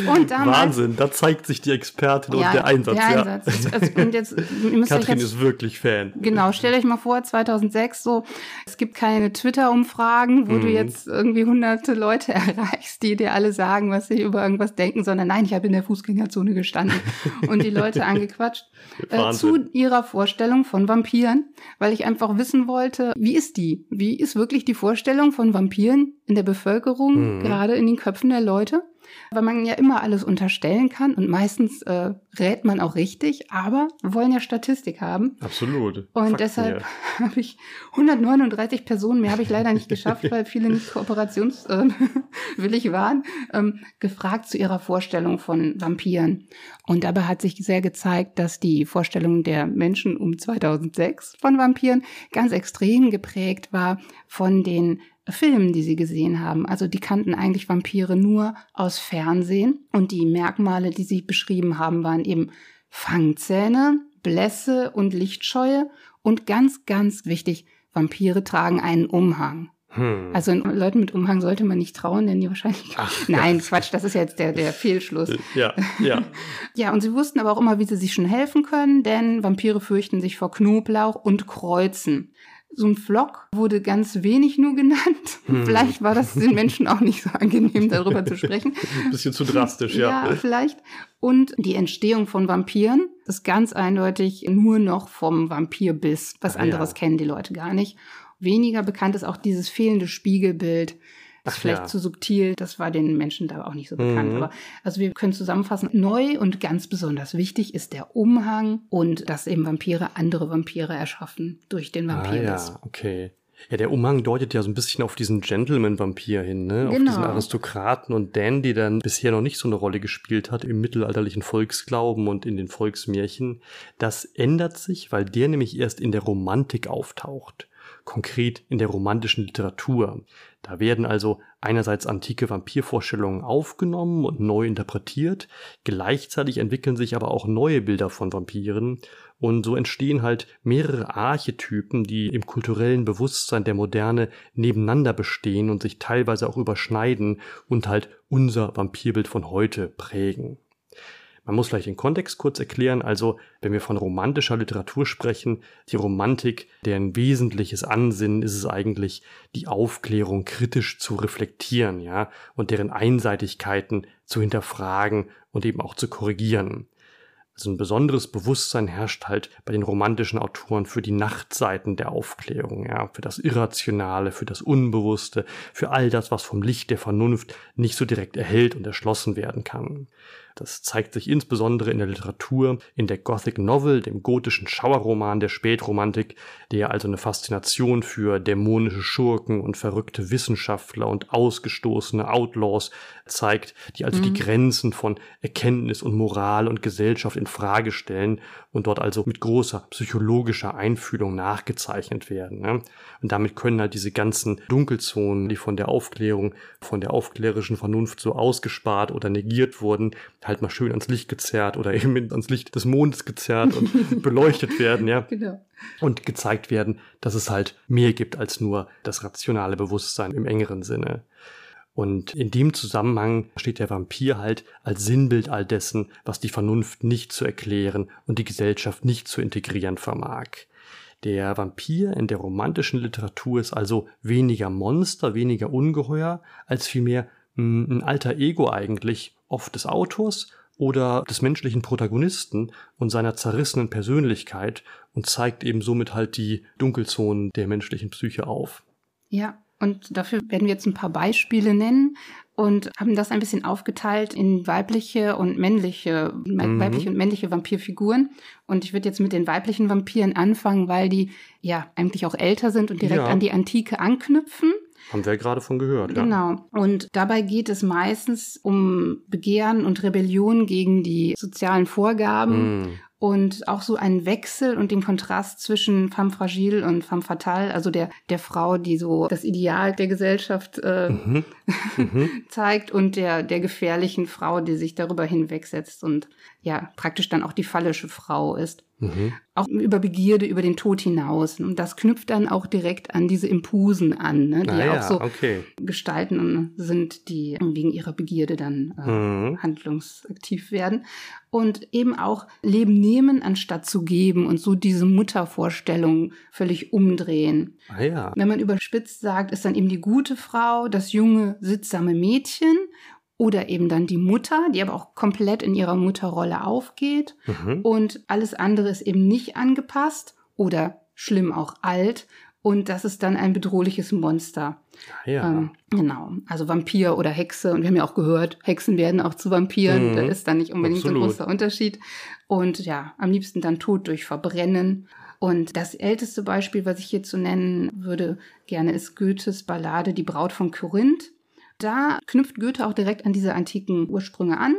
Und damals, Wahnsinn, da zeigt sich die Expertin ja, und der Einsatz. Der Einsatz. Ja. Also, und jetzt, Katrin jetzt, ist wirklich Fan. Genau, stellt euch mal vor, 2006 so, es gibt keine Twitter-Umfragen, wo mhm. du jetzt irgendwie hunderte Leute erreichst, die dir alle sagen, was sie über irgendwas denken, sondern nein, ich habe in der Fußgängerzone gestanden und die Leute angequatscht äh, zu ihrer Vorstellung von von Vampiren, weil ich einfach wissen wollte, wie ist die? Wie ist wirklich die Vorstellung von Vampiren in der Bevölkerung, mhm. gerade in den Köpfen der Leute? Weil man ja immer alles unterstellen kann und meistens äh, rät man auch richtig, aber wir wollen ja Statistik haben. Absolut. Und Fakten, deshalb habe ich 139 Personen, mehr habe ich leider nicht geschafft, weil viele nicht kooperationswillig äh, waren, ähm, gefragt zu ihrer Vorstellung von Vampiren. Und dabei hat sich sehr gezeigt, dass die Vorstellung der Menschen um 2006 von Vampiren ganz extrem geprägt war von den Filmen, die sie gesehen haben. Also die kannten eigentlich Vampire nur aus Fernsehen und die Merkmale, die sie beschrieben haben, waren eben Fangzähne, Blässe und Lichtscheue und ganz, ganz wichtig, Vampire tragen einen Umhang. Hm. Also Leuten mit Umhang sollte man nicht trauen, denn die wahrscheinlich. Ach, Nein, ja. Quatsch, das ist jetzt der, der Fehlschluss. Ja, ja. ja, und sie wussten aber auch immer, wie sie sich schon helfen können, denn Vampire fürchten sich vor Knoblauch und Kreuzen so ein Vlog wurde ganz wenig nur genannt. Hm. Vielleicht war das den Menschen auch nicht so angenehm, darüber zu sprechen. Ein bisschen zu drastisch, ja. Ja, vielleicht. Und die Entstehung von Vampiren ist ganz eindeutig nur noch vom Vampirbiss. Was ah, anderes ja. kennen die Leute gar nicht. Weniger bekannt ist auch dieses fehlende Spiegelbild ist Ach, vielleicht ja. zu subtil, das war den Menschen da auch nicht so bekannt. Mhm. Aber also wir können zusammenfassen, neu und ganz besonders wichtig ist der Umhang und dass eben Vampire andere Vampire erschaffen durch den Vampirbiss. Ah, ja, okay. Ja, der Umhang deutet ja so ein bisschen auf diesen Gentleman-Vampir hin, ne? Genau. Auf diesen Aristokraten und Dan, die dann bisher noch nicht so eine Rolle gespielt hat im mittelalterlichen Volksglauben und in den Volksmärchen. Das ändert sich, weil der nämlich erst in der Romantik auftaucht konkret in der romantischen Literatur. Da werden also einerseits antike Vampirvorstellungen aufgenommen und neu interpretiert, gleichzeitig entwickeln sich aber auch neue Bilder von Vampiren und so entstehen halt mehrere Archetypen, die im kulturellen Bewusstsein der Moderne nebeneinander bestehen und sich teilweise auch überschneiden und halt unser Vampirbild von heute prägen. Man muss vielleicht den Kontext kurz erklären. Also, wenn wir von romantischer Literatur sprechen, die Romantik, deren wesentliches Ansinnen ist es eigentlich, die Aufklärung kritisch zu reflektieren, ja, und deren Einseitigkeiten zu hinterfragen und eben auch zu korrigieren. Also ein besonderes Bewusstsein herrscht halt bei den romantischen Autoren für die Nachtseiten der Aufklärung, ja, für das Irrationale, für das Unbewusste, für all das, was vom Licht der Vernunft nicht so direkt erhellt und erschlossen werden kann. Das zeigt sich insbesondere in der Literatur, in der Gothic Novel, dem gotischen Schauerroman der Spätromantik, der also eine Faszination für dämonische Schurken und verrückte Wissenschaftler und ausgestoßene Outlaws zeigt, die also mhm. die Grenzen von Erkenntnis und Moral und Gesellschaft in Frage stellen und dort also mit großer psychologischer Einfühlung nachgezeichnet werden. Ne? Und damit können halt diese ganzen Dunkelzonen, die von der Aufklärung, von der aufklärischen Vernunft so ausgespart oder negiert wurden, halt mal schön ans Licht gezerrt oder eben ans Licht des Mondes gezerrt und beleuchtet werden, ja. Genau. Und gezeigt werden, dass es halt mehr gibt als nur das rationale Bewusstsein im engeren Sinne. Und in dem Zusammenhang steht der Vampir halt als Sinnbild all dessen, was die Vernunft nicht zu erklären und die Gesellschaft nicht zu integrieren vermag. Der Vampir in der romantischen Literatur ist also weniger Monster, weniger Ungeheuer, als vielmehr hm, ein alter Ego eigentlich, oft des Autors oder des menschlichen Protagonisten und seiner zerrissenen Persönlichkeit und zeigt eben somit halt die Dunkelzonen der menschlichen Psyche auf. Ja, Und dafür werden wir jetzt ein paar Beispiele nennen und haben das ein bisschen aufgeteilt in weibliche und männliche, mhm. weibliche und männliche Vampirfiguren. Und ich würde jetzt mit den weiblichen Vampiren anfangen, weil die ja eigentlich auch älter sind und direkt ja. an die Antike anknüpfen. Haben wir ja gerade von gehört, ja. Genau. Und dabei geht es meistens um Begehren und Rebellion gegen die sozialen Vorgaben. Mm und auch so ein Wechsel und den Kontrast zwischen femme fragile und femme fatale, also der, der Frau, die so das Ideal der Gesellschaft äh, mhm. Mhm. zeigt und der, der gefährlichen Frau, die sich darüber hinwegsetzt und ja praktisch dann auch die fallische Frau ist. Mhm. Auch über Begierde, über den Tod hinaus. Und das knüpft dann auch direkt an diese Impusen an, ne, die ah, ja, auch so okay. Gestalten sind, die wegen ihrer Begierde dann äh, mhm. handlungsaktiv werden. Und eben auch Leben nehmen, anstatt zu geben und so diese Muttervorstellung völlig umdrehen. Ah, ja. Wenn man überspitzt sagt, ist dann eben die gute Frau, das junge, sittsame Mädchen oder eben dann die Mutter, die aber auch komplett in ihrer Mutterrolle aufgeht mhm. und alles andere ist eben nicht angepasst oder schlimm auch alt und das ist dann ein bedrohliches Monster. Ah, ja. Ähm, genau, also Vampir oder Hexe und wir haben ja auch gehört, Hexen werden auch zu Vampiren, mhm. da ist dann nicht unbedingt Absolut. so ein großer Unterschied und ja, am liebsten dann tot durch Verbrennen. Und das älteste Beispiel, was ich hier zu nennen würde, gerne ist Goethes Ballade Die Braut von Korinth. Da knüpft Goethe auch direkt an diese antiken Ursprünge an.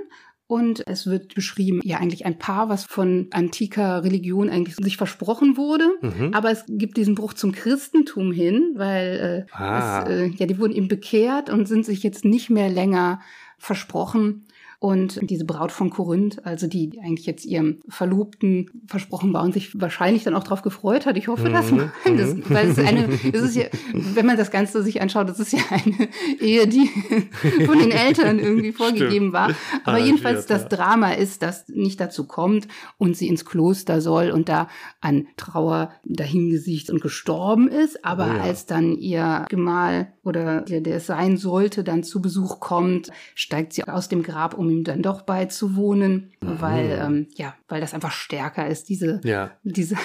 Und es wird beschrieben, ja, eigentlich ein Paar, was von antiker Religion eigentlich sich versprochen wurde. Mhm. Aber es gibt diesen Bruch zum Christentum hin, weil äh, ah. es, äh, ja, die wurden eben bekehrt und sind sich jetzt nicht mehr länger versprochen. Und diese Braut von Korinth, also die eigentlich jetzt ihrem Verlobten versprochen war und sich wahrscheinlich dann auch darauf gefreut hat. Ich hoffe mhm. das mal. Das, mhm. weil es eine, es ist ja, wenn man das Ganze sich anschaut, das ist ja eine Ehe, die von den Eltern irgendwie vorgegeben war. Aber jedenfalls das Drama ist, dass nicht dazu kommt und sie ins Kloster soll und da an Trauer dahingesicht und gestorben ist. Aber oh ja. als dann ihr Gemahl oder der, der es sein sollte, dann zu Besuch kommt, steigt sie aus dem Grab, um ihm dann doch beizuwohnen, mhm. weil ähm, ja, weil das einfach stärker ist, diese ja. diese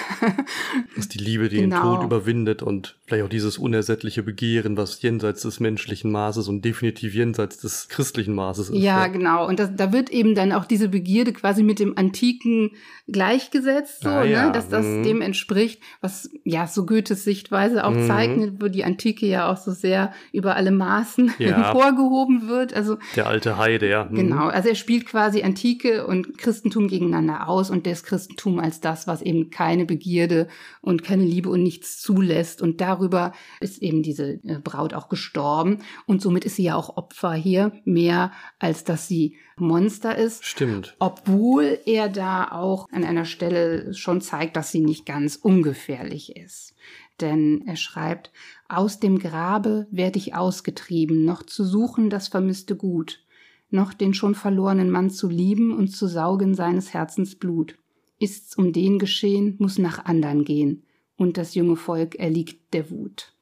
dass die Liebe, die genau. den Tod überwindet und vielleicht auch dieses unersättliche Begehren, was jenseits des menschlichen Maßes und definitiv jenseits des christlichen Maßes ist. Ja, ja. genau. Und das, da wird eben dann auch diese Begierde quasi mit dem Antiken gleichgesetzt, so, ah, ne, ja. dass das mhm. dem entspricht, was ja so Goethes Sichtweise auch mhm. zeichnet, wo die Antike ja auch so sehr über alle Maßen ja. hervorgehoben wird. Also der alte Heide, ja. Mhm. Genau, also er spielt quasi Antike und Christentum gegeneinander aus und das Christentum als das, was eben keine Begierde und keine Liebe und nichts zulässt. Und darüber ist eben diese äh, Braut auch gestorben. Und somit ist sie ja auch Opfer hier, mehr als dass sie Monster ist. Stimmt. Obwohl er da auch an einer Stelle schon zeigt, dass sie nicht ganz ungefährlich ist. Denn er schreibt, aus dem Grabe werde ich ausgetrieben, noch zu suchen das vermisste Gut noch den schon verlorenen Mann zu lieben und zu saugen seines Herzens Blut. Ist's um den geschehen, muss nach andern gehen, und das junge Volk erliegt der Wut.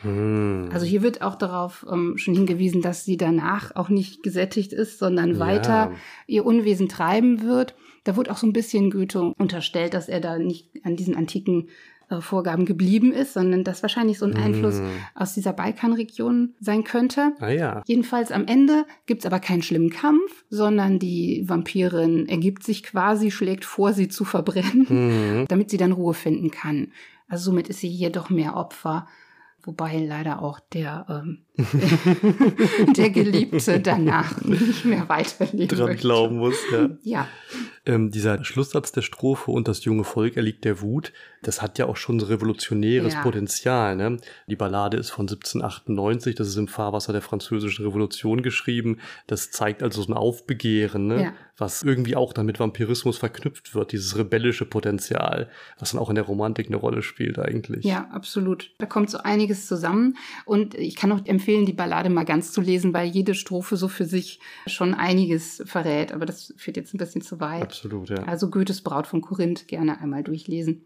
Hm. Also hier wird auch darauf ähm, schon hingewiesen, dass sie danach auch nicht gesättigt ist, sondern ja. weiter ihr Unwesen treiben wird. Da wird auch so ein bisschen Goethe unterstellt, dass er da nicht an diesen antiken äh, Vorgaben geblieben ist, sondern dass wahrscheinlich so ein Einfluss mm. aus dieser Balkanregion sein könnte. Ah, ja. Jedenfalls am Ende gibt's aber keinen schlimmen Kampf, sondern die Vampirin ergibt sich quasi, schlägt vor, sie zu verbrennen, mm. damit sie dann Ruhe finden kann. Also somit ist sie hier doch mehr Opfer. Wobei leider auch der, ähm, der Geliebte danach nicht mehr weiterleben Dran möchte. glauben muss, ja. Ja. Ähm, dieser Schlusssatz der Strophe und das junge Volk erliegt der Wut, das hat ja auch schon so revolutionäres ja. Potenzial. Ne? Die Ballade ist von 1798, das ist im Fahrwasser der französischen Revolution geschrieben. Das zeigt also so ein Aufbegehren, ne? Ja. was irgendwie auch dann mit Vampirismus verknüpft wird, dieses rebellische Potenzial, was dann auch in der Romantik eine Rolle spielt eigentlich. Ja, absolut. Da kommt so einiges zusammen und ich kann auch empfehlen, die Ballade mal ganz zu lesen, weil jede Strophe so für sich schon einiges verrät, aber das führt jetzt ein bisschen zu weit. Absolut, ja. Also Goethes Braut von Korinth gerne einmal durchlesen.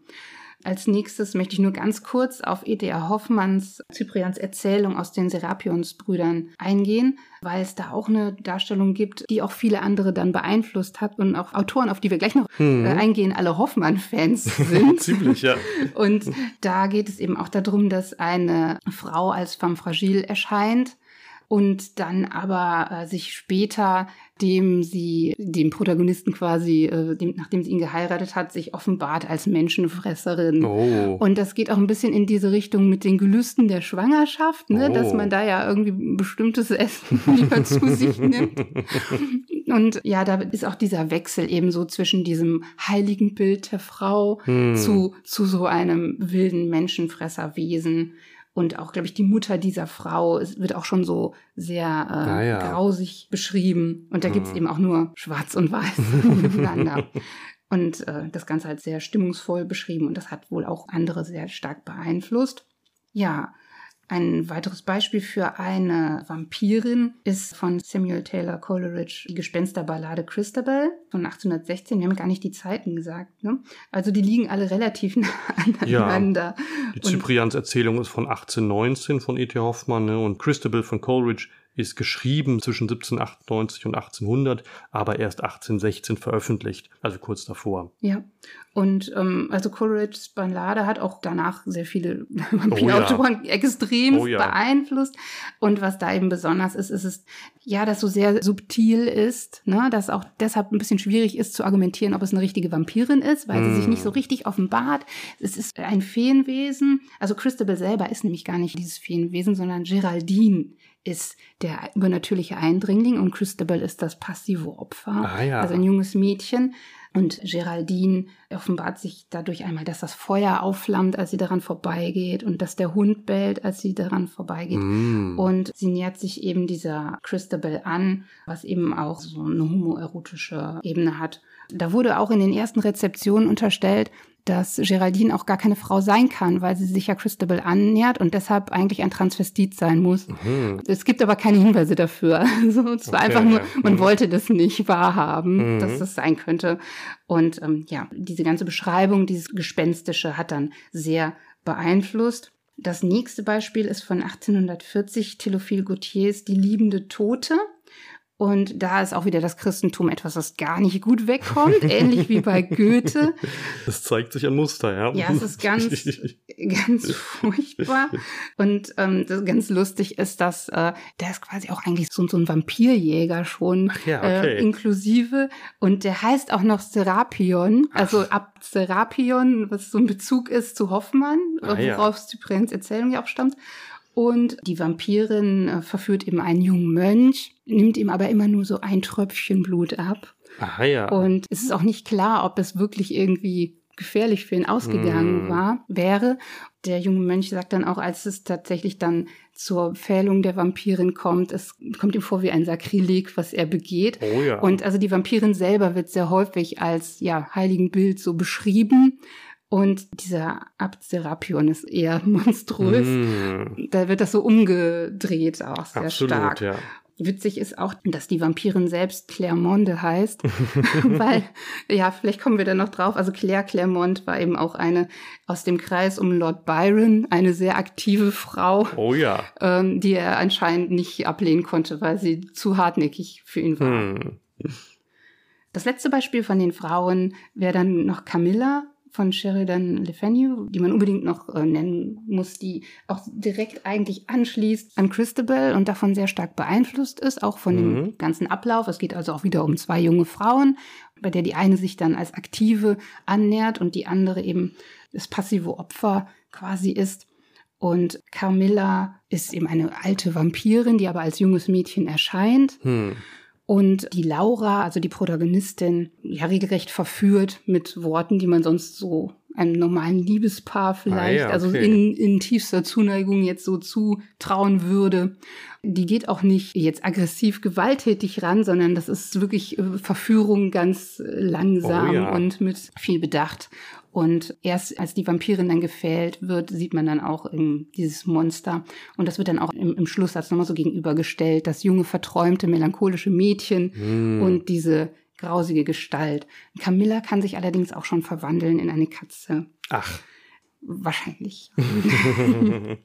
Als nächstes möchte ich nur ganz kurz auf E.T.A. Hoffmanns Cyprians Erzählung aus den Serapionsbrüdern eingehen, weil es da auch eine Darstellung gibt, die auch viele andere dann beeinflusst hat und auch Autoren, auf die wir gleich noch mhm. äh, eingehen, alle Hoffmann-Fans sind. Ziemlich, ja. Und da geht es eben auch darum, dass eine Frau als femme fragile erscheint und dann aber äh, sich später, dem sie, dem Protagonisten quasi, äh, dem, nachdem sie ihn geheiratet hat, sich offenbart als Menschenfresserin. Oh. Und das geht auch ein bisschen in diese Richtung mit den Gelüsten der Schwangerschaft, ne? Oh. dass man da ja irgendwie bestimmtes Essen lieber zu sich nimmt. Und ja, da ist auch dieser Wechsel eben so zwischen diesem heiligen Bild der Frau hm. zu, zu so einem wilden Menschenfresserwesen. Und auch, glaube ich, die Mutter dieser Frau es wird auch schon so sehr äh, ah, ja. grausig beschrieben. Und da mhm. gibt's eben auch nur Schwarz und Weiß miteinander. Und äh, das Ganze halt sehr stimmungsvoll beschrieben. Und das hat wohl auch andere sehr stark beeinflusst. Ja, ein weiteres Beispiel für eine Vampirin ist von Samuel Taylor Coleridge die Gespensterballade Christabel von 1816. Wir haben gar nicht die Zeiten gesagt. Ne? Also die liegen alle relativ nah aneinander. Ja, die Cyprians Erzählung ist von 1819 von E.T. Hoffmann ne? und Christabel von Coleridge ist geschrieben zwischen 1798 und 1800, aber erst 1816 veröffentlicht, also kurz davor. Ja, und ähm, also Coleridge's Ballade hat auch danach sehr viele Vampirautoren oh ja. extrem oh ja. beeinflusst. Und was da eben besonders ist, ist es, ja, dass so sehr subtil ist, ne, dass auch deshalb ein bisschen schwierig ist zu argumentieren, ob es eine richtige Vampirin ist, weil mm. sie sich nicht so richtig offenbart. Es ist ein Feenwesen. Also Christabel selber ist nämlich gar nicht dieses Feenwesen, sondern Geraldine ist der übernatürliche Eindringling und Christabel ist das passive Opfer, ah, ja. also ein junges Mädchen. Und Geraldine offenbart sich dadurch einmal, dass das Feuer aufflammt, als sie daran vorbeigeht und dass der Hund bellt, als sie daran vorbeigeht. Mm. Und sie nähert sich eben dieser Christabel an, was eben auch so eine homoerotische Ebene hat. Da wurde auch in den ersten Rezeptionen unterstellt, dass Geraldine auch gar keine Frau sein kann, weil sie sich ja Christabel annähert und deshalb eigentlich ein Transvestit sein muss. Mhm. Es gibt aber keine Hinweise dafür. Also es war okay, einfach nur, man mhm. wollte das nicht wahrhaben, mhm. dass das sein könnte. Und ähm, ja, diese ganze Beschreibung, dieses Gespenstische hat dann sehr beeinflusst. Das nächste Beispiel ist von 1840 Theophile Gautiers Die liebende Tote. Und da ist auch wieder das Christentum etwas, das gar nicht gut wegkommt, ähnlich wie bei Goethe. Das zeigt sich ein Muster, ja. Ja, es ist ganz, ganz furchtbar. Und ähm, das ganz lustig ist, dass äh, der ist quasi auch eigentlich so, so ein Vampirjäger schon ja, okay. äh, inklusive. Und der heißt auch noch Serapion, also Ach. ab Serapion, was so ein Bezug ist zu Hoffmann, ah, worauf ja. Cypriens Erzählung ja auch stammt. Und die Vampirin äh, verführt eben einen jungen Mönch, nimmt ihm aber immer nur so ein Tröpfchen Blut ab. Aha, ja. Und es ist auch nicht klar, ob es wirklich irgendwie gefährlich für ihn ausgegangen mm. war, wäre. Der junge Mönch sagt dann auch, als es tatsächlich dann zur Fählung der Vampirin kommt, es kommt ihm vor wie ein Sakrileg, was er begeht. Oh ja. Und also die Vampirin selber wird sehr häufig als ja heiligen Bild so beschrieben. Und dieser Abt Serapion ist eher monströs. Mm. Da wird das so umgedreht auch sehr Absolut, stark. Ja. Witzig ist auch, dass die Vampirin selbst Clermonde heißt, weil, ja, vielleicht kommen wir da noch drauf. Also Claire Clermont war eben auch eine aus dem Kreis um Lord Byron, eine sehr aktive Frau. Oh ja. Ähm, die er anscheinend nicht ablehnen konnte, weil sie zu hartnäckig für ihn war. Hm. Das letzte Beispiel von den Frauen wäre dann noch Camilla, von Sheridan Le Fanu, die man unbedingt noch äh, nennen muss, die auch direkt eigentlich anschließt an Christabel und davon sehr stark beeinflusst ist, auch von mhm. dem ganzen Ablauf. Es geht also auch wieder um zwei junge Frauen, bei der die eine sich dann als Aktive annähert und die andere eben das passive Opfer quasi ist. Und Carmilla ist eben eine alte Vampirin, die aber als junges Mädchen erscheint. Mhm und die Laura, also die Protagonistin, ja regelrecht verführt mit Worten, die man sonst so einem normalen Liebespaar vielleicht, ah, ja, okay. also in, in tiefster Zuneigung jetzt so zutrauen würde. Die geht auch nicht jetzt aggressiv gewalttätig ran, sondern das ist wirklich äh, Verführung ganz langsam oh, ja. und mit viel Bedacht. Und erst als die Vampirin dann gefällt wird, sieht man dann auch dieses Monster. Und das wird dann auch im, im Schlusssatz nochmal so gegenübergestellt, das junge, verträumte, melancholische Mädchen mm. und diese grausige Gestalt. Camilla kann sich allerdings auch schon verwandeln in eine Katze. Ach. Wahrscheinlich.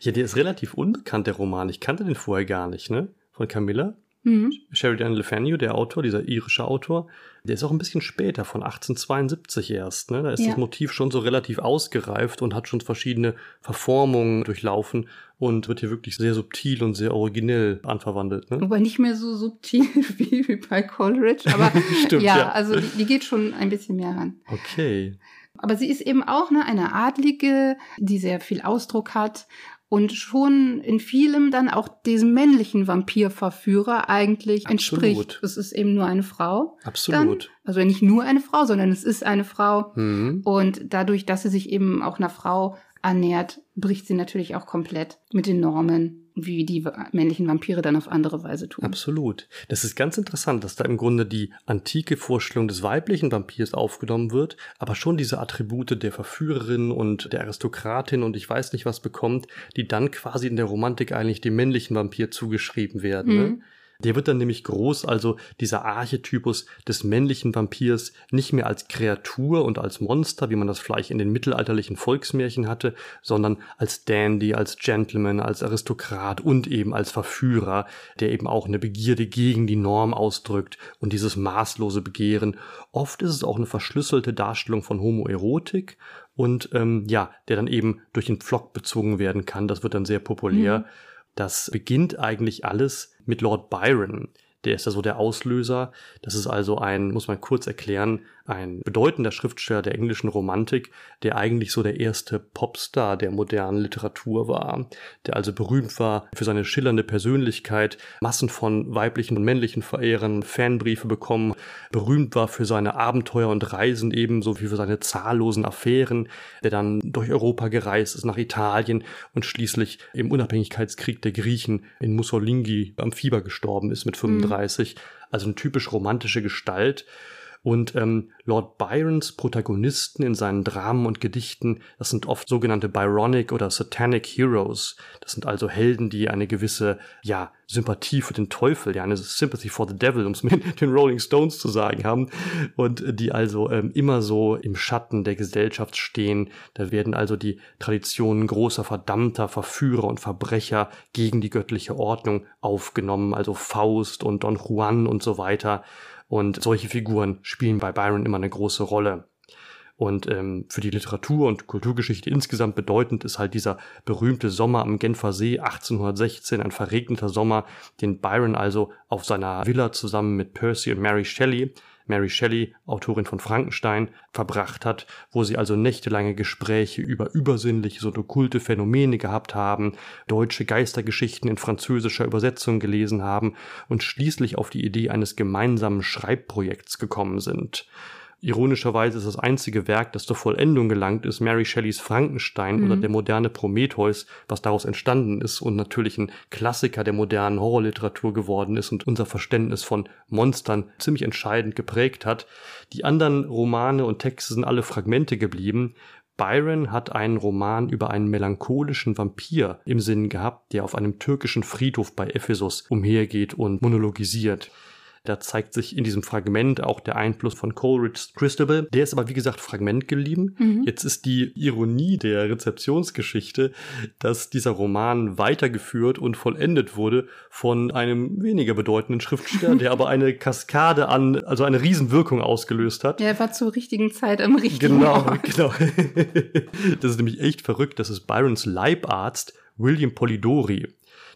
ja, der ist relativ unbekannt, der Roman. Ich kannte den vorher gar nicht, ne? Von Camilla. Mhm. Sheridan Le Fanu, der Autor, dieser irische Autor, der ist auch ein bisschen später, von 1872 erst. Ne? Da ist ja. das Motiv schon so relativ ausgereift und hat schon verschiedene Verformungen durchlaufen und wird hier wirklich sehr subtil und sehr originell anverwandelt. Ne? Aber nicht mehr so subtil wie, wie bei Coleridge, aber Stimmt, ja, ja, also die, die geht schon ein bisschen mehr ran. Okay. Aber sie ist eben auch ne, eine Adlige, die sehr viel Ausdruck hat und schon in vielem dann auch diesem männlichen Vampirverführer eigentlich Absolut. entspricht. Es ist eben nur eine Frau. Absolut. Dann. Also nicht nur eine Frau, sondern es ist eine Frau. Mhm. Und dadurch, dass sie sich eben auch einer Frau annähert, bricht sie natürlich auch komplett mit den Normen wie die männlichen Vampire dann auf andere Weise tun. Absolut. Das ist ganz interessant, dass da im Grunde die antike Vorstellung des weiblichen Vampirs aufgenommen wird, aber schon diese Attribute der Verführerin und der Aristokratin und ich weiß nicht was bekommt, die dann quasi in der Romantik eigentlich dem männlichen Vampir zugeschrieben werden. Ne? Mhm. Ne? Der wird dann nämlich groß, also dieser Archetypus des männlichen Vampirs, nicht mehr als Kreatur und als Monster, wie man das vielleicht in den mittelalterlichen Volksmärchen hatte, sondern als Dandy, als Gentleman, als Aristokrat und eben als Verführer, der eben auch eine Begierde gegen die Norm ausdrückt und dieses maßlose Begehren. Oft ist es auch eine verschlüsselte Darstellung von Homoerotik und ähm, ja, der dann eben durch den Pflock bezogen werden kann. Das wird dann sehr populär. Mhm. Das beginnt eigentlich alles mit Lord Byron. Der ist ja so der Auslöser. Das ist also ein, muss man kurz erklären, ein bedeutender Schriftsteller der englischen Romantik, der eigentlich so der erste Popstar der modernen Literatur war, der also berühmt war für seine schillernde Persönlichkeit, Massen von weiblichen und männlichen Verehrern, Fanbriefe bekommen, berühmt war für seine Abenteuer und Reisen ebenso wie für seine zahllosen Affären, der dann durch Europa gereist ist, nach Italien und schließlich im Unabhängigkeitskrieg der Griechen in Mussolini am Fieber gestorben ist mit 35. Mhm. Also eine typisch romantische Gestalt. Und ähm, Lord Byrons Protagonisten in seinen Dramen und Gedichten, das sind oft sogenannte Byronic oder Satanic Heroes. Das sind also Helden, die eine gewisse, ja, Sympathie für den Teufel, ja, eine Sympathy for the Devil, um es mit den Rolling Stones zu sagen haben. Und die also ähm, immer so im Schatten der Gesellschaft stehen. Da werden also die Traditionen großer Verdammter, Verführer und Verbrecher gegen die göttliche Ordnung aufgenommen. Also Faust und Don Juan und so weiter. Und solche Figuren spielen bei Byron immer eine große Rolle. Und ähm, für die Literatur und Kulturgeschichte insgesamt bedeutend ist halt dieser berühmte Sommer am Genfer See 1816, ein verregneter Sommer, den Byron also auf seiner Villa zusammen mit Percy und Mary Shelley Mary Shelley, Autorin von Frankenstein, verbracht hat, wo sie also nächtelange Gespräche über übersinnliche und okkulte Phänomene gehabt haben, deutsche Geistergeschichten in französischer Übersetzung gelesen haben und schließlich auf die Idee eines gemeinsamen Schreibprojekts gekommen sind. Ironischerweise ist das einzige Werk, das zur Vollendung gelangt ist, Mary Shelleys Frankenstein mhm. oder der moderne Prometheus, was daraus entstanden ist und natürlich ein Klassiker der modernen Horrorliteratur geworden ist und unser Verständnis von Monstern ziemlich entscheidend geprägt hat. Die anderen Romane und Texte sind alle Fragmente geblieben. Byron hat einen Roman über einen melancholischen Vampir im Sinn gehabt, der auf einem türkischen Friedhof bei Ephesus umhergeht und monologisiert. Da zeigt sich in diesem Fragment auch der Einfluss von Coleridge's Christabel. Der ist aber, wie gesagt, Fragment geblieben. Mhm. Jetzt ist die Ironie der Rezeptionsgeschichte, dass dieser Roman weitergeführt und vollendet wurde von einem weniger bedeutenden Schriftsteller, der aber eine Kaskade an, also eine Riesenwirkung ausgelöst hat. Der war zur richtigen Zeit am richtigen genau, Ort. Genau, genau. das ist nämlich echt verrückt. Das ist Byrons Leibarzt William Polidori.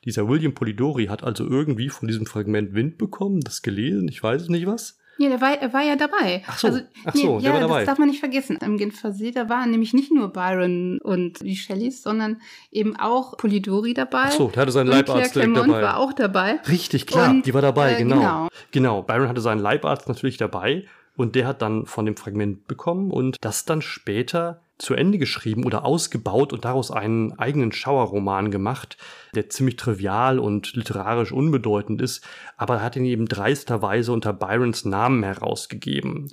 Dieser William Polidori hat also irgendwie von diesem Fragment Wind bekommen, das gelesen, ich weiß nicht was. Ja, der war, er war ja dabei. Ach so, also, ach so nee, der ja, war dabei. Das darf man nicht vergessen. Im Genfer See, da waren nämlich nicht nur Byron und die Shelleys, sondern eben auch Polidori dabei. Ach so, der hatte seinen Leibarzt direkt dabei. war auch dabei. Richtig, klar, und, die war dabei, äh, genau. genau. Genau, Byron hatte seinen Leibarzt natürlich dabei und der hat dann von dem Fragment bekommen und das dann später zu Ende geschrieben oder ausgebaut und daraus einen eigenen Schauerroman gemacht, der ziemlich trivial und literarisch unbedeutend ist, aber er hat ihn eben dreisterweise unter Byrons Namen herausgegeben.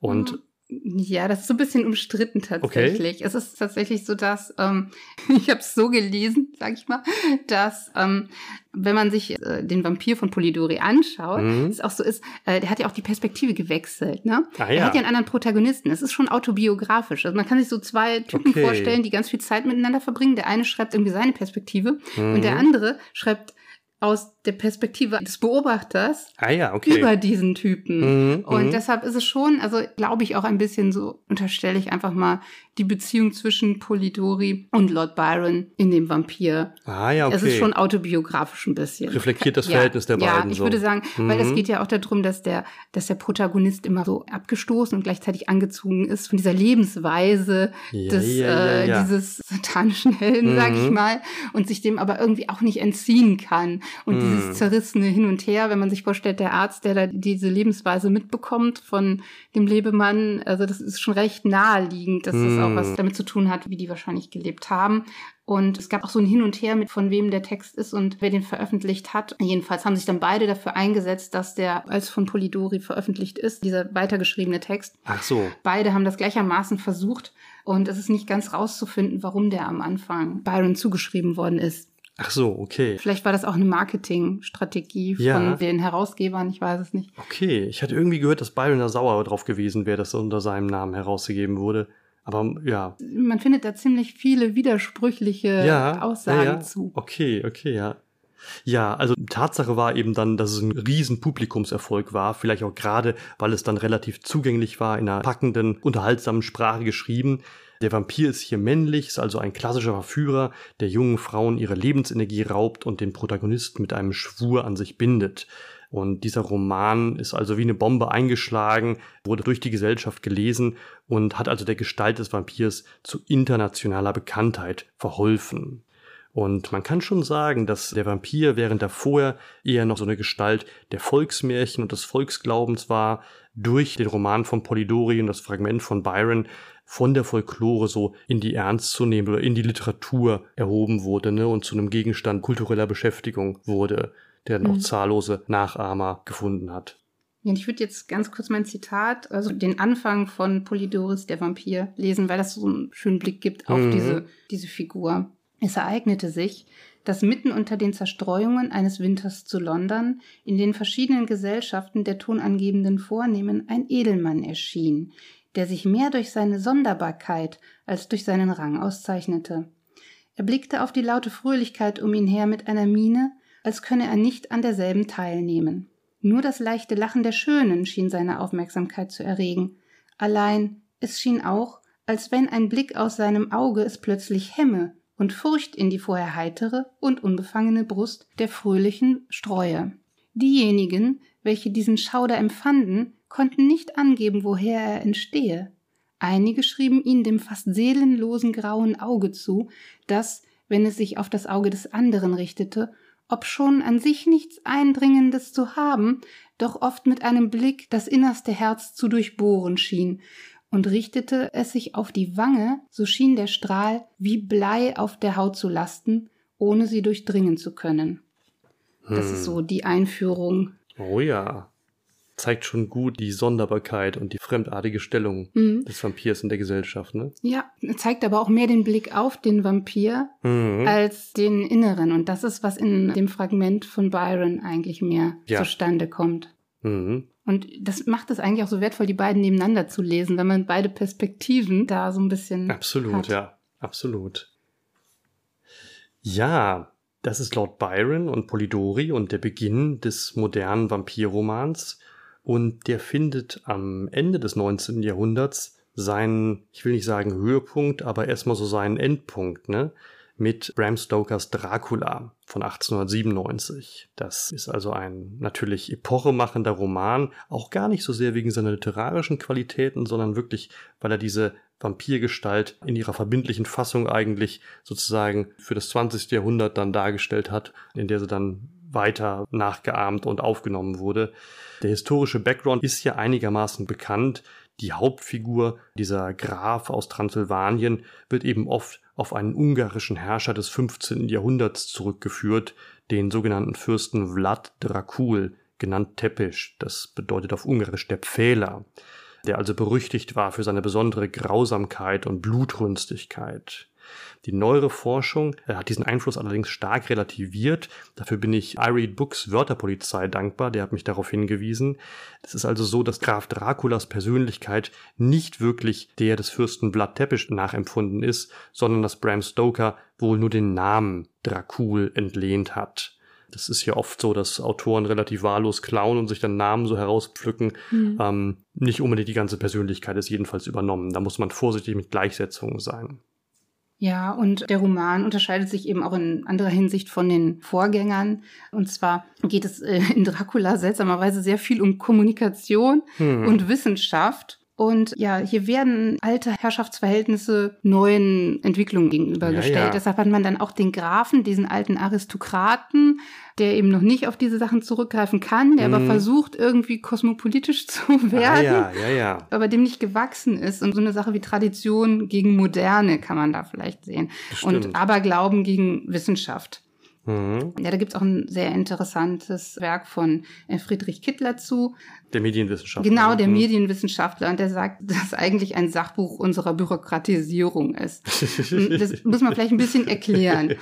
Und mhm. Ja, das ist so ein bisschen umstritten tatsächlich. Okay. Es ist tatsächlich so, dass ähm, ich habe es so gelesen, sag ich mal, dass ähm, wenn man sich äh, den Vampir von Polidori anschaut, mhm. es auch so ist, äh, der hat ja auch die Perspektive gewechselt. Ne? Ah, ja. Er hat ja einen anderen Protagonisten. Es ist schon autobiografisch. Also man kann sich so zwei Typen okay. vorstellen, die ganz viel Zeit miteinander verbringen. Der eine schreibt irgendwie seine Perspektive mhm. und der mhm. andere schreibt aus der Perspektive des Beobachters ah ja, okay. über diesen Typen. Mhm, und mhm. deshalb ist es schon, also glaube ich auch ein bisschen so, unterstelle ich einfach mal die Beziehung zwischen Polidori und Lord Byron in dem Vampir. Ah ja, okay. Es ist schon autobiografisch ein bisschen. Reflektiert das Verhältnis der beiden. Ja, ich so. würde sagen, mhm. weil es geht ja auch darum, dass der, dass der Protagonist immer so abgestoßen und gleichzeitig angezogen ist von dieser Lebensweise ja, des, ja, äh, dieses satanischen Helden, mhm. sag ich mal, und sich dem aber irgendwie auch nicht entziehen kann. Und dieses dieses hm. zerrissene Hin und Her, wenn man sich vorstellt, der Arzt, der da diese Lebensweise mitbekommt von dem Lebemann, also das ist schon recht naheliegend, dass das auch was hm. damit zu tun hat, wie die wahrscheinlich gelebt haben. Und es gab auch so ein Hin und Her mit, von wem der Text ist und wer den veröffentlicht hat. Jedenfalls haben sich dann beide dafür eingesetzt, dass der als von Polidori veröffentlicht ist, dieser weitergeschriebene Text. Ach so. Beide haben das gleichermaßen versucht. Und es ist nicht ganz rauszufinden, warum der am Anfang Byron zugeschrieben worden ist. Ach so, okay. Vielleicht war das auch eine Marketingstrategie ja. von den Herausgebern, ich weiß es nicht. Okay, ich hatte irgendwie gehört, dass Byron da sauer drauf gewesen wäre, dass er unter seinem Namen herausgegeben wurde. Aber ja. Man findet da ziemlich viele widersprüchliche ja, Aussagen ja. zu. Okay, okay, ja. Ja, also Tatsache war eben dann, dass es ein riesen Publikumserfolg war, vielleicht auch gerade, weil es dann relativ zugänglich war, in einer packenden, unterhaltsamen Sprache geschrieben. Der Vampir ist hier männlich, ist also ein klassischer Verführer, der jungen Frauen ihre Lebensenergie raubt und den Protagonisten mit einem Schwur an sich bindet. Und dieser Roman ist also wie eine Bombe eingeschlagen, wurde durch die Gesellschaft gelesen und hat also der Gestalt des Vampirs zu internationaler Bekanntheit verholfen. Und man kann schon sagen, dass der Vampir während er vorher eher noch so eine Gestalt der Volksmärchen und des Volksglaubens war, durch den Roman von Polidori und das Fragment von Byron von der Folklore so in die Ernst zu nehmen oder in die Literatur erhoben wurde ne, und zu einem Gegenstand kultureller Beschäftigung wurde, der dann mhm. auch zahllose Nachahmer gefunden hat. Ich würde jetzt ganz kurz mein Zitat, also den Anfang von Polydoris, der Vampir, lesen, weil das so einen schönen Blick gibt auf mhm. diese, diese Figur. Es ereignete sich, dass mitten unter den Zerstreuungen eines Winters zu London in den verschiedenen Gesellschaften der tonangebenden Vornehmen ein Edelmann erschien, der sich mehr durch seine Sonderbarkeit als durch seinen Rang auszeichnete. Er blickte auf die laute Fröhlichkeit um ihn her mit einer Miene, als könne er nicht an derselben teilnehmen. Nur das leichte Lachen der Schönen schien seine Aufmerksamkeit zu erregen. Allein es schien auch, als wenn ein Blick aus seinem Auge es plötzlich hemme und Furcht in die vorher heitere und unbefangene Brust der Fröhlichen streue. Diejenigen, welche diesen Schauder empfanden, konnten nicht angeben, woher er entstehe. Einige schrieben ihn dem fast seelenlosen grauen Auge zu, das, wenn es sich auf das Auge des anderen richtete, obschon an sich nichts Eindringendes zu haben, doch oft mit einem Blick das innerste Herz zu durchbohren schien, und richtete es sich auf die Wange, so schien der Strahl wie Blei auf der Haut zu lasten, ohne sie durchdringen zu können. Hm. Das ist hm. so die Einführung. Oh ja zeigt schon gut die Sonderbarkeit und die fremdartige Stellung mhm. des Vampirs in der Gesellschaft. Ne? Ja, zeigt aber auch mehr den Blick auf den Vampir mhm. als den Inneren. Und das ist, was in dem Fragment von Byron eigentlich mehr ja. zustande kommt. Mhm. Und das macht es eigentlich auch so wertvoll, die beiden nebeneinander zu lesen, wenn man beide Perspektiven da so ein bisschen. Absolut, hat. ja, absolut. Ja, das ist Lord Byron und Polidori und der Beginn des modernen Vampirromans. Und der findet am Ende des 19. Jahrhunderts seinen, ich will nicht sagen Höhepunkt, aber erstmal so seinen Endpunkt, ne? Mit Bram Stokers Dracula von 1897. Das ist also ein natürlich epochemachender Roman, auch gar nicht so sehr wegen seiner literarischen Qualitäten, sondern wirklich, weil er diese Vampirgestalt in ihrer verbindlichen Fassung eigentlich sozusagen für das 20. Jahrhundert dann dargestellt hat, in der sie dann weiter nachgeahmt und aufgenommen wurde. Der historische Background ist ja einigermaßen bekannt. Die Hauptfigur, dieser Graf aus Transsilvanien, wird eben oft auf einen ungarischen Herrscher des 15. Jahrhunderts zurückgeführt, den sogenannten Fürsten Vlad Dracul, genannt Tepisch, das bedeutet auf Ungarisch der Pfähler. der also berüchtigt war für seine besondere Grausamkeit und Blutrünstigkeit. Die neuere Forschung äh, hat diesen Einfluss allerdings stark relativiert. Dafür bin ich iRead Books Wörterpolizei dankbar, der hat mich darauf hingewiesen. Es ist also so, dass Graf Draculas Persönlichkeit nicht wirklich der des Fürsten Vlad Tepes nachempfunden ist, sondern dass Bram Stoker wohl nur den Namen Dracul entlehnt hat. Das ist ja oft so, dass Autoren relativ wahllos klauen und sich dann Namen so herauspflücken. Mhm. Ähm, nicht unbedingt die ganze Persönlichkeit ist jedenfalls übernommen. Da muss man vorsichtig mit Gleichsetzungen sein. Ja, und der Roman unterscheidet sich eben auch in anderer Hinsicht von den Vorgängern. Und zwar geht es äh, in Dracula seltsamerweise sehr viel um Kommunikation hm. und Wissenschaft. Und ja, hier werden alte Herrschaftsverhältnisse neuen Entwicklungen gegenübergestellt. Ja, ja. Deshalb hat man dann auch den Grafen, diesen alten Aristokraten, der eben noch nicht auf diese Sachen zurückgreifen kann, der mhm. aber versucht, irgendwie kosmopolitisch zu werden, ah, ja, ja, ja. aber dem nicht gewachsen ist. Und so eine Sache wie Tradition gegen Moderne kann man da vielleicht sehen. Bestimmt. Und Aberglauben gegen Wissenschaft. Mhm. Ja, da gibt's auch ein sehr interessantes Werk von äh, Friedrich Kittler zu. Der Medienwissenschaftler. Genau, der mhm. Medienwissenschaftler. Und der sagt, dass eigentlich ein Sachbuch unserer Bürokratisierung ist. das muss man vielleicht ein bisschen erklären.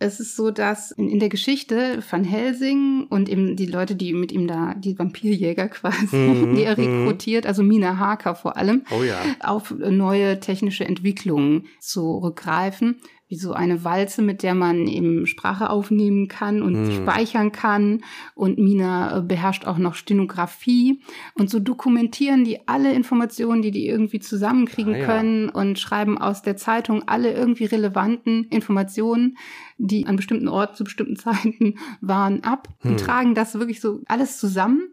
Es ist so, dass in, in, der Geschichte Van Helsing und eben die Leute, die mit ihm da, die Vampirjäger quasi, mhm, die er mhm. rekrutiert, also Mina Harker vor allem, oh ja. auf neue technische Entwicklungen zurückgreifen wie so eine Walze, mit der man eben Sprache aufnehmen kann und hm. speichern kann. Und Mina äh, beherrscht auch noch Stenografie. Und so dokumentieren die alle Informationen, die die irgendwie zusammenkriegen ah, ja. können und schreiben aus der Zeitung alle irgendwie relevanten Informationen, die an bestimmten Orten zu bestimmten Zeiten waren, ab hm. und tragen das wirklich so alles zusammen.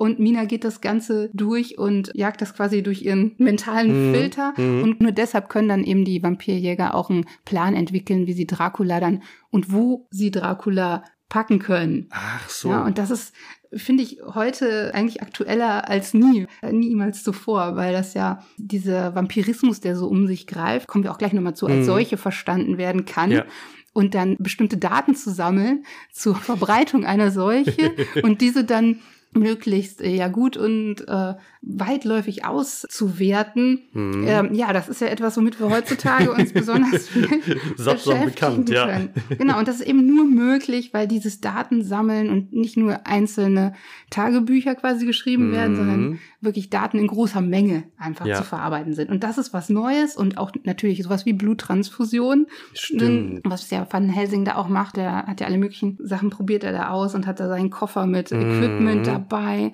Und Mina geht das Ganze durch und jagt das quasi durch ihren mentalen mhm. Filter. Mhm. Und nur deshalb können dann eben die Vampirjäger auch einen Plan entwickeln, wie sie Dracula dann und wo sie Dracula packen können. Ach so. Ja, und das ist, finde ich, heute eigentlich aktueller als nie, niemals zuvor, weil das ja dieser Vampirismus, der so um sich greift, kommen wir auch gleich nochmal zu, als mhm. solche verstanden werden kann. Ja und dann bestimmte Daten zu sammeln zur Verbreitung einer Seuche und diese dann möglichst äh, ja gut und äh, weitläufig auszuwerten. Mhm. Ähm, ja, das ist ja etwas, womit wir heutzutage uns besonders viel beschäftigen bekannt, ja. können. Genau, und das ist eben nur möglich, weil dieses Datensammeln und nicht nur einzelne Tagebücher quasi geschrieben mhm. werden, sondern wirklich Daten in großer Menge einfach ja. zu verarbeiten sind. Und das ist was Neues und auch natürlich sowas wie Bluttransfusion, Stimmt. was der Van Helsing da auch macht. Der hat ja alle möglichen Sachen probiert er da aus und hat da seinen Koffer mit mhm. Equipment dabei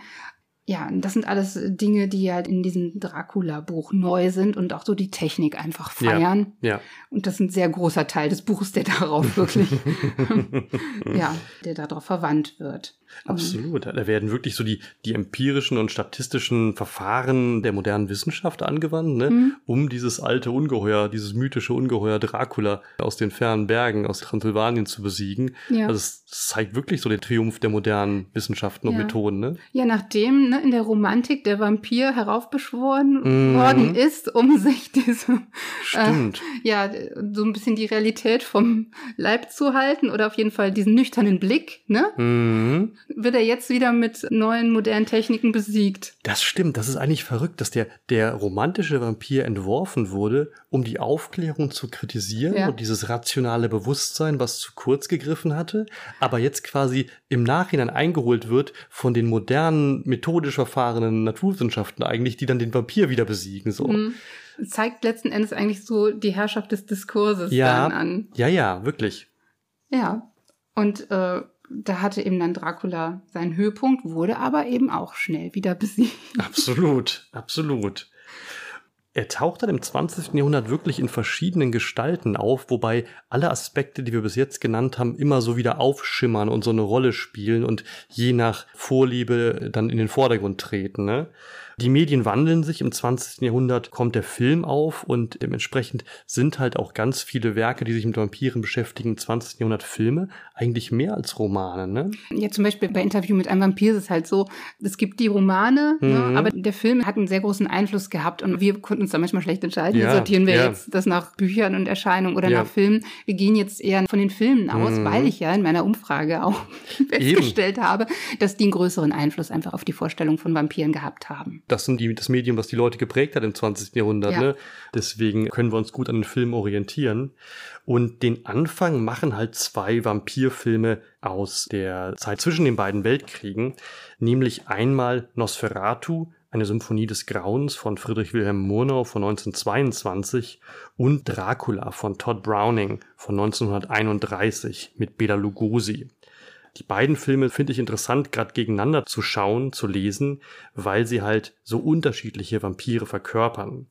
ja, das sind alles Dinge, die halt in diesem Dracula-Buch neu sind und auch so die Technik einfach feiern. Ja, ja. Und das ist ein sehr großer Teil des Buches, der darauf wirklich, ja, der darauf verwandt wird. Absolut. Da werden wirklich so die, die empirischen und statistischen Verfahren der modernen Wissenschaft angewandt, ne? Mhm. um dieses alte Ungeheuer, dieses mythische Ungeheuer Dracula aus den fernen Bergen, aus Transsilvanien zu besiegen. Ja. Also es zeigt wirklich so den Triumph der modernen Wissenschaften und ja. Methoden. Ne? Ja, nachdem ne, in der Romantik der Vampir heraufbeschworen mhm. worden ist, um sich diese, Stimmt. Äh, ja, so ein bisschen die Realität vom Leib zu halten oder auf jeden Fall diesen nüchternen Blick, ne? Mhm wird er jetzt wieder mit neuen modernen Techniken besiegt. Das stimmt, das ist eigentlich verrückt, dass der, der romantische Vampir entworfen wurde, um die Aufklärung zu kritisieren ja. und dieses rationale Bewusstsein, was zu kurz gegriffen hatte, aber jetzt quasi im Nachhinein eingeholt wird von den modernen, methodisch verfahrenen Naturwissenschaften eigentlich, die dann den Vampir wieder besiegen, so. Mhm zeigt letzten Endes eigentlich so die Herrschaft des Diskurses ja, dann an. Ja, ja, wirklich. Ja. Und äh, da hatte eben dann Dracula seinen Höhepunkt, wurde aber eben auch schnell wieder besiegt. Absolut, absolut. Er taucht dann im 20. Jahrhundert wirklich in verschiedenen Gestalten auf, wobei alle Aspekte, die wir bis jetzt genannt haben, immer so wieder aufschimmern und so eine Rolle spielen und je nach Vorliebe dann in den Vordergrund treten. Ne? Die Medien wandeln sich. Im 20. Jahrhundert kommt der Film auf und dementsprechend sind halt auch ganz viele Werke, die sich mit Vampiren beschäftigen, im 20. Jahrhundert Filme, eigentlich mehr als Romane, ne? Ja, zum Beispiel bei Interview mit einem Vampir ist es halt so, es gibt die Romane, ne, mhm. ne, aber der Film hat einen sehr großen Einfluss gehabt und wir konnten uns da manchmal schlecht entscheiden. Ja, sortieren wir ja. jetzt das nach Büchern und Erscheinungen oder ja. nach Filmen. Wir gehen jetzt eher von den Filmen aus, mhm. weil ich ja in meiner Umfrage auch festgestellt habe, dass die einen größeren Einfluss einfach auf die Vorstellung von Vampiren gehabt haben. Das sind die, das Medium, was die Leute geprägt hat im 20. Jahrhundert. Ja. Ne? Deswegen können wir uns gut an den Film orientieren. Und den Anfang machen halt zwei Vampirfilme aus der Zeit zwischen den beiden Weltkriegen, nämlich einmal Nosferatu eine Symphonie des Grauens von Friedrich Wilhelm Murnau von 1922 und Dracula von Todd Browning von 1931 mit Bela Lugosi. Die beiden Filme finde ich interessant, gerade gegeneinander zu schauen, zu lesen, weil sie halt so unterschiedliche Vampire verkörpern.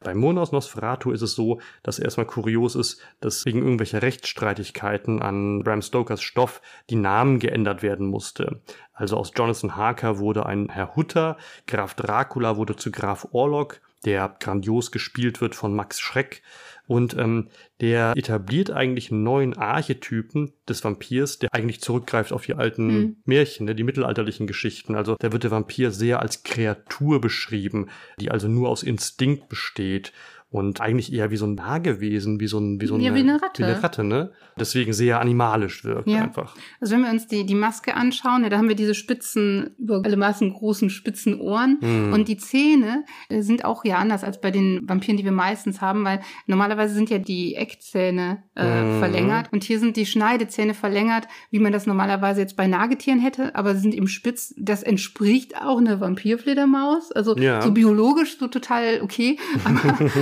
Bei Monos Nosferatu ist es so, dass erstmal kurios ist, dass wegen irgendwelcher Rechtsstreitigkeiten an Bram Stokers Stoff die Namen geändert werden musste. Also aus Jonathan Harker wurde ein Herr Hutter, Graf Dracula wurde zu Graf Orlok, der grandios gespielt wird von Max Schreck. Und ähm, der etabliert eigentlich einen neuen Archetypen des Vampirs, der eigentlich zurückgreift auf die alten mhm. Märchen, ne, die mittelalterlichen Geschichten. Also da wird der Vampir sehr als Kreatur beschrieben, die also nur aus Instinkt besteht und eigentlich eher wie so ein Nagewesen, wie so ein, wie so ja, eine, wie eine Ratte. Wie eine Ratte, ne? Deswegen sehr animalisch wirkt ja. einfach. Also wenn wir uns die, die Maske anschauen, ja, da haben wir diese spitzen, über alle Maßen großen spitzen Ohren mm. und die Zähne äh, sind auch ja anders als bei den Vampiren, die wir meistens haben, weil normalerweise sind ja die Eckzähne äh, mm. verlängert und hier sind die Schneidezähne verlängert, wie man das normalerweise jetzt bei Nagetieren hätte, aber sie sind eben spitz. Das entspricht auch einer Vampirfledermaus, also ja. so biologisch so total okay,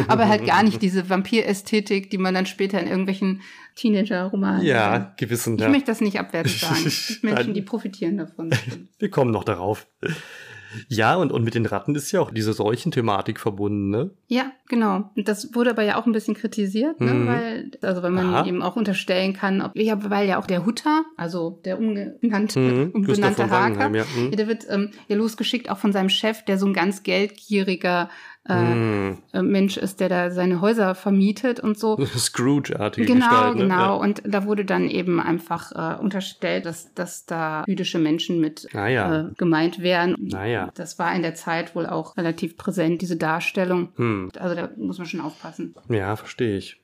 aber, aber aber halt gar nicht diese Vampirästhetik, die man dann später in irgendwelchen Teenager-Romanen. Ja, gewissen. Ich ja. möchte das nicht abwertend sagen. Menschen, die profitieren davon. Wir kommen noch darauf. Ja, und, und mit den Ratten ist ja auch diese Seuchenthematik verbunden, ne? Ja, genau. Das wurde aber ja auch ein bisschen kritisiert, ne? Mhm. weil, also weil man Aha. eben auch unterstellen kann, ob, ja, weil ja auch der Hutter, also der umgenannte, mhm. umbenannte Haker, ja. Mhm. der wird ähm, ja losgeschickt auch von seinem Chef, der so ein ganz geldgieriger äh, mm. Mensch ist, der da seine Häuser vermietet und so. Scrooge-artige Genau, Gestalt, ne? genau. Ja. Und da wurde dann eben einfach äh, unterstellt, dass, dass da jüdische Menschen mit ah, ja. äh, gemeint wären. Ah, ja. Das war in der Zeit wohl auch relativ präsent, diese Darstellung. Hm. Also da muss man schon aufpassen. Ja, verstehe ich.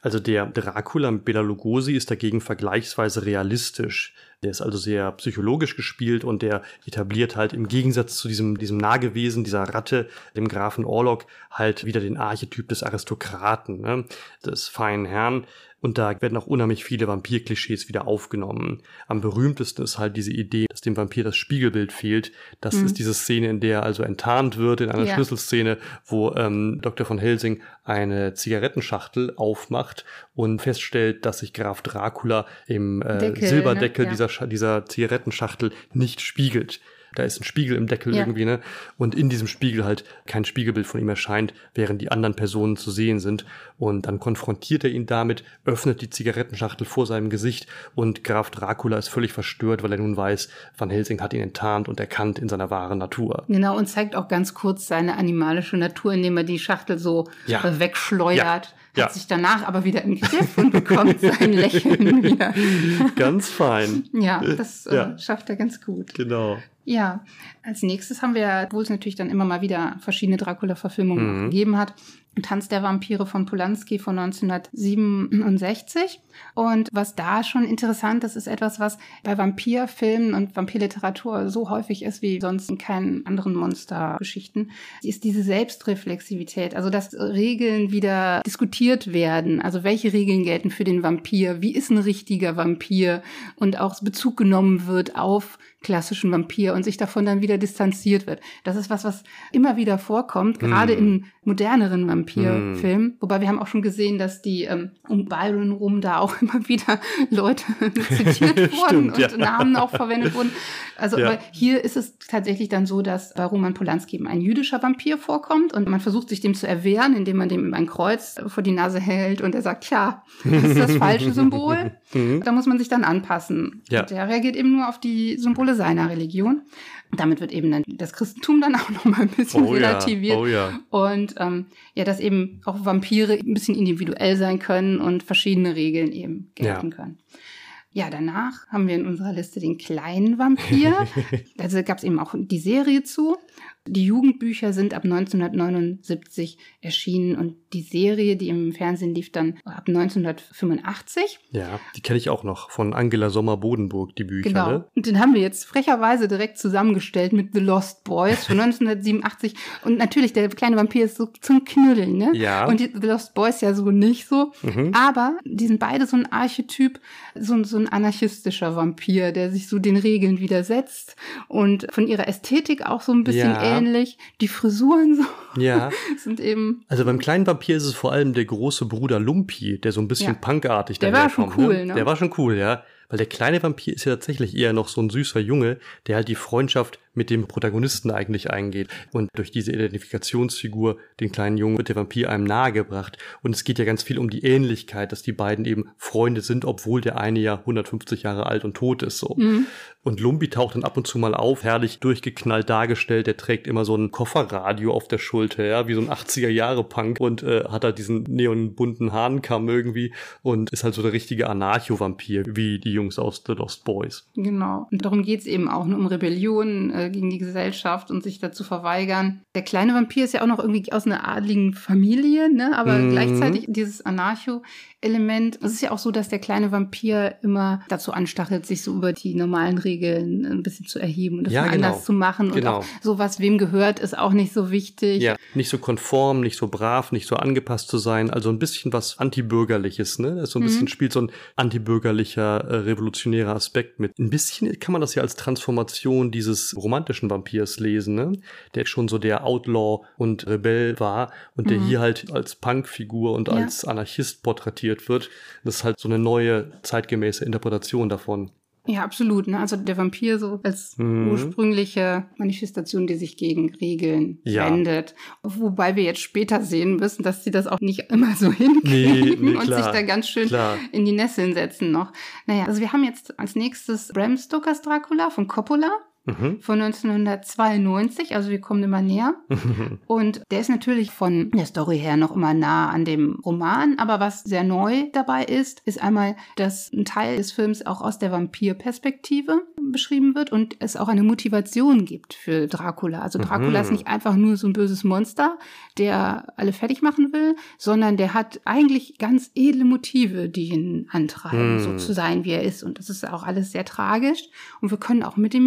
Also der Dracula mit Bela Lugosi ist dagegen vergleichsweise realistisch. Der ist also sehr psychologisch gespielt und der etabliert halt im Gegensatz zu diesem, diesem Nahgewesen, dieser Ratte, dem Grafen Orlok, halt wieder den Archetyp des Aristokraten, ne? des feinen Herrn. Und da werden auch unheimlich viele Vampir-Klischees wieder aufgenommen. Am berühmtesten ist halt diese Idee, dass dem Vampir das Spiegelbild fehlt. Das mhm. ist diese Szene, in der also enttarnt wird, in einer ja. Schlüsselszene, wo ähm, Dr. von Helsing eine Zigarettenschachtel aufmacht und feststellt, dass sich Graf Dracula im äh, Deckel? Silberdeckel ne? ja. dieser, dieser Zigarettenschachtel nicht spiegelt da ist ein Spiegel im Deckel ja. irgendwie, ne? Und in diesem Spiegel halt kein Spiegelbild von ihm erscheint, während die anderen Personen zu sehen sind. Und dann konfrontiert er ihn damit, öffnet die Zigarettenschachtel vor seinem Gesicht und Graf Dracula ist völlig verstört, weil er nun weiß, Van Helsing hat ihn enttarnt und erkannt in seiner wahren Natur. Genau, und zeigt auch ganz kurz seine animalische Natur, indem er die Schachtel so ja. Äh, wegschleudert. Ja. Hat sich danach aber wieder im Griff und bekommt sein Lächeln wieder. Ganz fein. Ja, das äh, schafft er ganz gut. Genau. Ja, als nächstes haben wir, obwohl es natürlich dann immer mal wieder verschiedene Dracula-Verfilmungen mhm. gegeben hat, Tanz der Vampire von Polanski von 1967. Und was da schon interessant ist, ist etwas, was bei Vampirfilmen und Vampirliteratur so häufig ist wie sonst in keinen anderen Monstergeschichten, ist diese Selbstreflexivität. Also, dass Regeln wieder diskutiert werden. Also, welche Regeln gelten für den Vampir? Wie ist ein richtiger Vampir? Und auch Bezug genommen wird auf klassischen Vampir und sich davon dann wieder distanziert wird. Das ist was, was immer wieder vorkommt, gerade mm. in moderneren Vampirfilmen. Mm. Wobei wir haben auch schon gesehen, dass die ähm, um Byron rum da auch immer wieder Leute zitiert wurden und ja. Namen auch verwendet wurden. Also ja. hier ist es tatsächlich dann so, dass bei Roman Polanski eben ein jüdischer Vampir vorkommt und man versucht sich dem zu erwehren, indem man dem ein Kreuz vor die Nase hält und er sagt, ja, das ist das falsche Symbol. Mhm. Da muss man sich dann anpassen. Ja. Und er reagiert eben nur auf die Symbole seiner Religion. Damit wird eben dann das Christentum dann auch noch mal ein bisschen oh relativiert. Ja, oh ja. Und ähm, ja, dass eben auch Vampire ein bisschen individuell sein können und verschiedene Regeln eben gelten ja. können. Ja, danach haben wir in unserer Liste den kleinen Vampir. also gab es eben auch die Serie zu. Die Jugendbücher sind ab 1979 erschienen und die Serie, die im Fernsehen lief, dann ab 1985. Ja, die kenne ich auch noch von Angela Sommer-Bodenburg, die Bücher. Genau. Ne? Und den haben wir jetzt frecherweise direkt zusammengestellt mit The Lost Boys von 1987. Und natürlich, der kleine Vampir ist so zum Knüddeln, ne? Ja. Und die The Lost Boys ja so nicht so. Mhm. Aber die sind beide so ein Archetyp, so, so ein anarchistischer Vampir, der sich so den Regeln widersetzt und von ihrer Ästhetik auch so ein bisschen Ja. ähnlich. Die Frisuren so Ja. sind eben Also beim kleinen Vampir ist es vor allem der große Bruder Lumpi, der so ein bisschen Ja. punkartig Der war schon cool, ne? Der war schon cool, ja. Weil der kleine Vampir ist ja tatsächlich eher noch so ein süßer Junge, der halt die Freundschaft mit dem Protagonisten eigentlich eingeht. Und durch diese Identifikationsfigur, den kleinen Jungen, wird der Vampir einem nahegebracht. Und es geht ja ganz viel um die Ähnlichkeit, dass die beiden eben Freunde sind, obwohl der eine ja 150 Jahre alt und tot ist, so. Mhm. Und Lumbi taucht dann ab und zu mal auf, herrlich durchgeknallt dargestellt. Der trägt immer so ein Kofferradio auf der Schulter, ja, wie so ein 80er-Jahre-Punk und äh, hat da diesen neonbunten Hahnkamm irgendwie und ist halt so der richtige Anarcho-Vampir, wie die Jungs aus The Lost Boys. Genau. Und darum geht's eben auch, nur um Rebellion äh, gegen die Gesellschaft und sich dazu verweigern. Der kleine Vampir ist ja auch noch irgendwie aus einer adligen Familie, ne? aber Mhm. gleichzeitig dieses Anarcho-Element. Es ist ja auch so, dass der kleine Vampir immer dazu anstachelt, sich so über die normalen Regeln ein bisschen zu erheben und das Ja, mal genau. anders zu machen. Genau. Und auch sowas, wem gehört, ist auch nicht so wichtig. Ja, nicht so konform, nicht so brav, nicht so angepasst zu sein, also ein bisschen was antibürgerliches, ne? Das so ein bisschen Mhm. spielt so ein antibürgerlicher, äh, revolutionärer Aspekt mit. Ein bisschen kann man das ja als Transformation dieses romantischen Vampirs lesen, ne? Der schon so der Outlaw und Rebell war und der Mhm. hier halt als Punkfigur und Ja. als Anarchist porträtiert wird. Das ist halt so eine neue zeitgemäße Interpretation davon. Ja, absolut. Ne? Also der Vampir so als Mhm. ursprüngliche Manifestation, die sich gegen Regeln Ja. wendet. Wobei wir jetzt später sehen müssen, dass sie das auch nicht immer so hinkriegen Nee, nee, und klar, sich da ganz schön klar. in die Nesseln setzen noch. Naja, also wir haben jetzt als nächstes Bram Stokers Dracula von Coppola Mhm. von 1992, also wir kommen immer näher. Und der ist natürlich von der Story her noch immer nah an dem Roman, aber was sehr neu dabei ist, ist einmal, dass ein Teil des Films auch aus der Vampirperspektive beschrieben wird und es auch eine Motivation gibt für Dracula. Also Dracula Mhm. ist nicht einfach nur so ein böses Monster, der alle fertig machen will, sondern der hat eigentlich ganz edle Motive, die ihn antreiben, Mhm. so zu sein, wie er ist. Und das ist auch alles sehr tragisch und wir können auch mit ihm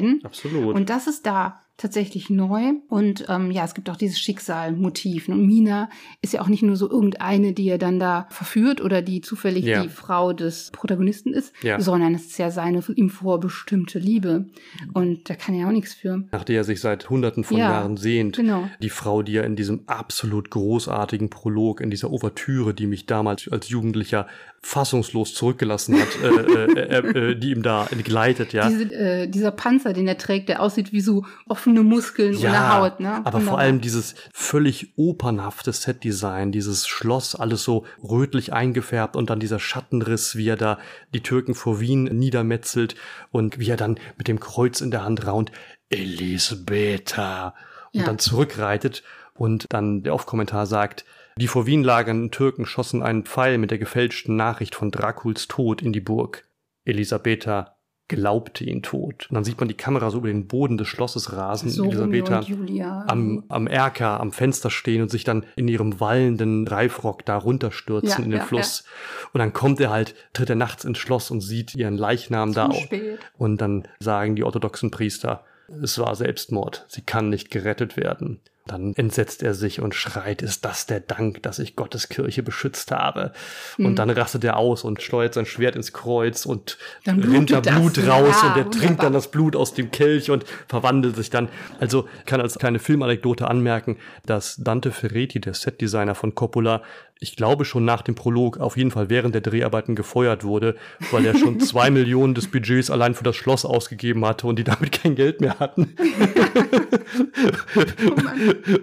mitleiden. Absolut. Und das ist da tatsächlich neu. Und ähm, ja, es gibt auch dieses Schicksalmotiv. Und Mina ist ja auch nicht nur so irgendeine, die er dann da verführt oder die zufällig Ja. die Frau des Protagonisten ist, Ja. sondern es ist ja seine ihm vorbestimmte Liebe. Und da kann er auch nichts für. nach der er sich seit hunderten von Ja, Jahren sehnt. genau. Die Frau, die er in diesem absolut großartigen Prolog, in dieser Ouvertüre, die mich damals als Jugendlicher fassungslos zurückgelassen hat, äh, äh, äh, äh, die ihm da entgleitet, ja. Diese, äh, dieser Panzer, den er trägt, der aussieht wie so offene Muskeln ohne Haut. Ne? aber vor Wunderbar. allem dieses völlig opernhafte Setdesign, dieses Schloss, alles so rötlich eingefärbt und dann dieser Schattenriss, wie er da die Türken vor Wien niedermetzelt und wie er dann mit dem Kreuz in der Hand raunt, Elisabetta, und Ja. dann zurückreitet und dann der Aufkommentar sagt, die vor Wien lagernden Türken schossen einen Pfeil mit der gefälschten Nachricht von Draculs Tod in die Burg. Elisabetta glaubte ihn tot. Und dann sieht man die Kamera so über den Boden des Schlosses rasen. so Julia. am, am Erker, am Fenster stehen und sich dann in ihrem wallenden Reifrock da runterstürzen Ja, in den ja, Fluss. Und dann kommt er halt, tritt er nachts ins Schloss und sieht ihren Leichnam da. Zu au- spät. Und dann sagen die orthodoxen Priester, es war Selbstmord, sie kann nicht gerettet werden. Dann entsetzt er sich und schreit, ist das der Dank, dass ich Gottes Kirche beschützt habe? Hm. Und dann rastet er aus und schleudert sein Schwert ins Kreuz und rinnt da blutet das. Blut raus Ja, und er trinkt wunderbar. dann das Blut aus dem Kelch und verwandelt sich dann. Also kann als kleine Filmanekdote anmerken, dass Dante Ferretti, der Setdesigner von Coppola, ich glaube schon nach dem Prolog auf jeden Fall während der Dreharbeiten gefeuert wurde, weil er schon zwei Millionen des Budgets allein für das Schloss ausgegeben hatte und die damit kein Geld mehr hatten.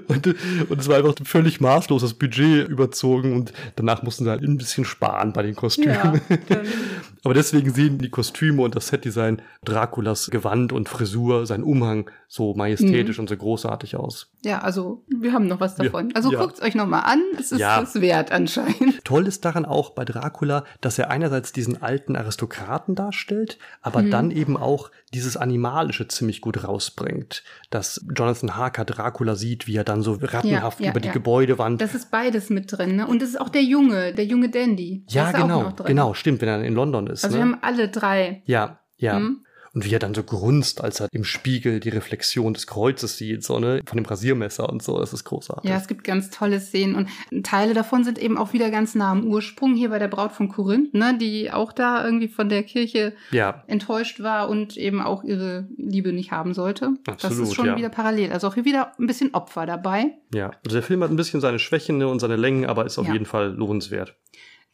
und, und es war einfach völlig maßlos, das Budget überzogen und danach mussten sie halt ein bisschen sparen bei den Kostümen. Ja, Aber deswegen sehen die Kostüme und das Setdesign Draculas Gewand und Frisur, sein Umhang so majestätisch und so großartig aus. Ja, also wir haben noch was davon. also ja. guckt's euch noch mal an. Es ist Ja. es wert. Hat anscheinend. Toll ist daran auch bei Dracula, dass er einerseits diesen alten Aristokraten darstellt, aber mhm. dann eben auch dieses Animalische ziemlich gut rausbringt. Dass Jonathan Harker Dracula sieht, wie er dann so rattenhaft ja, ja, über die ja. Gebäudewand. Das ist beides mit drin, ne? Und es ist auch der Junge, der junge Dandy. Ja, genau, genau, stimmt, wenn er in London ist. Also ne? wir haben alle drei. Ja, ja. Mhm und wie er dann so grunzt, als er im Spiegel die Reflexion des Kreuzes sieht, so, ne, von dem Rasiermesser und so, das ist großartig. Ja, es gibt ganz tolle Szenen und Teile davon sind eben auch wieder ganz nah am Ursprung, hier bei der Braut von Korinth, ne, die auch da irgendwie von der Kirche ja. enttäuscht war und eben auch ihre Liebe nicht haben sollte. Absolut, das ist schon ja. wieder parallel, also auch hier wieder ein bisschen Opfer dabei. Ja, also der Film hat ein bisschen seine Schwächen ne, und seine Längen, aber ist auf ja. jeden Fall lohnenswert.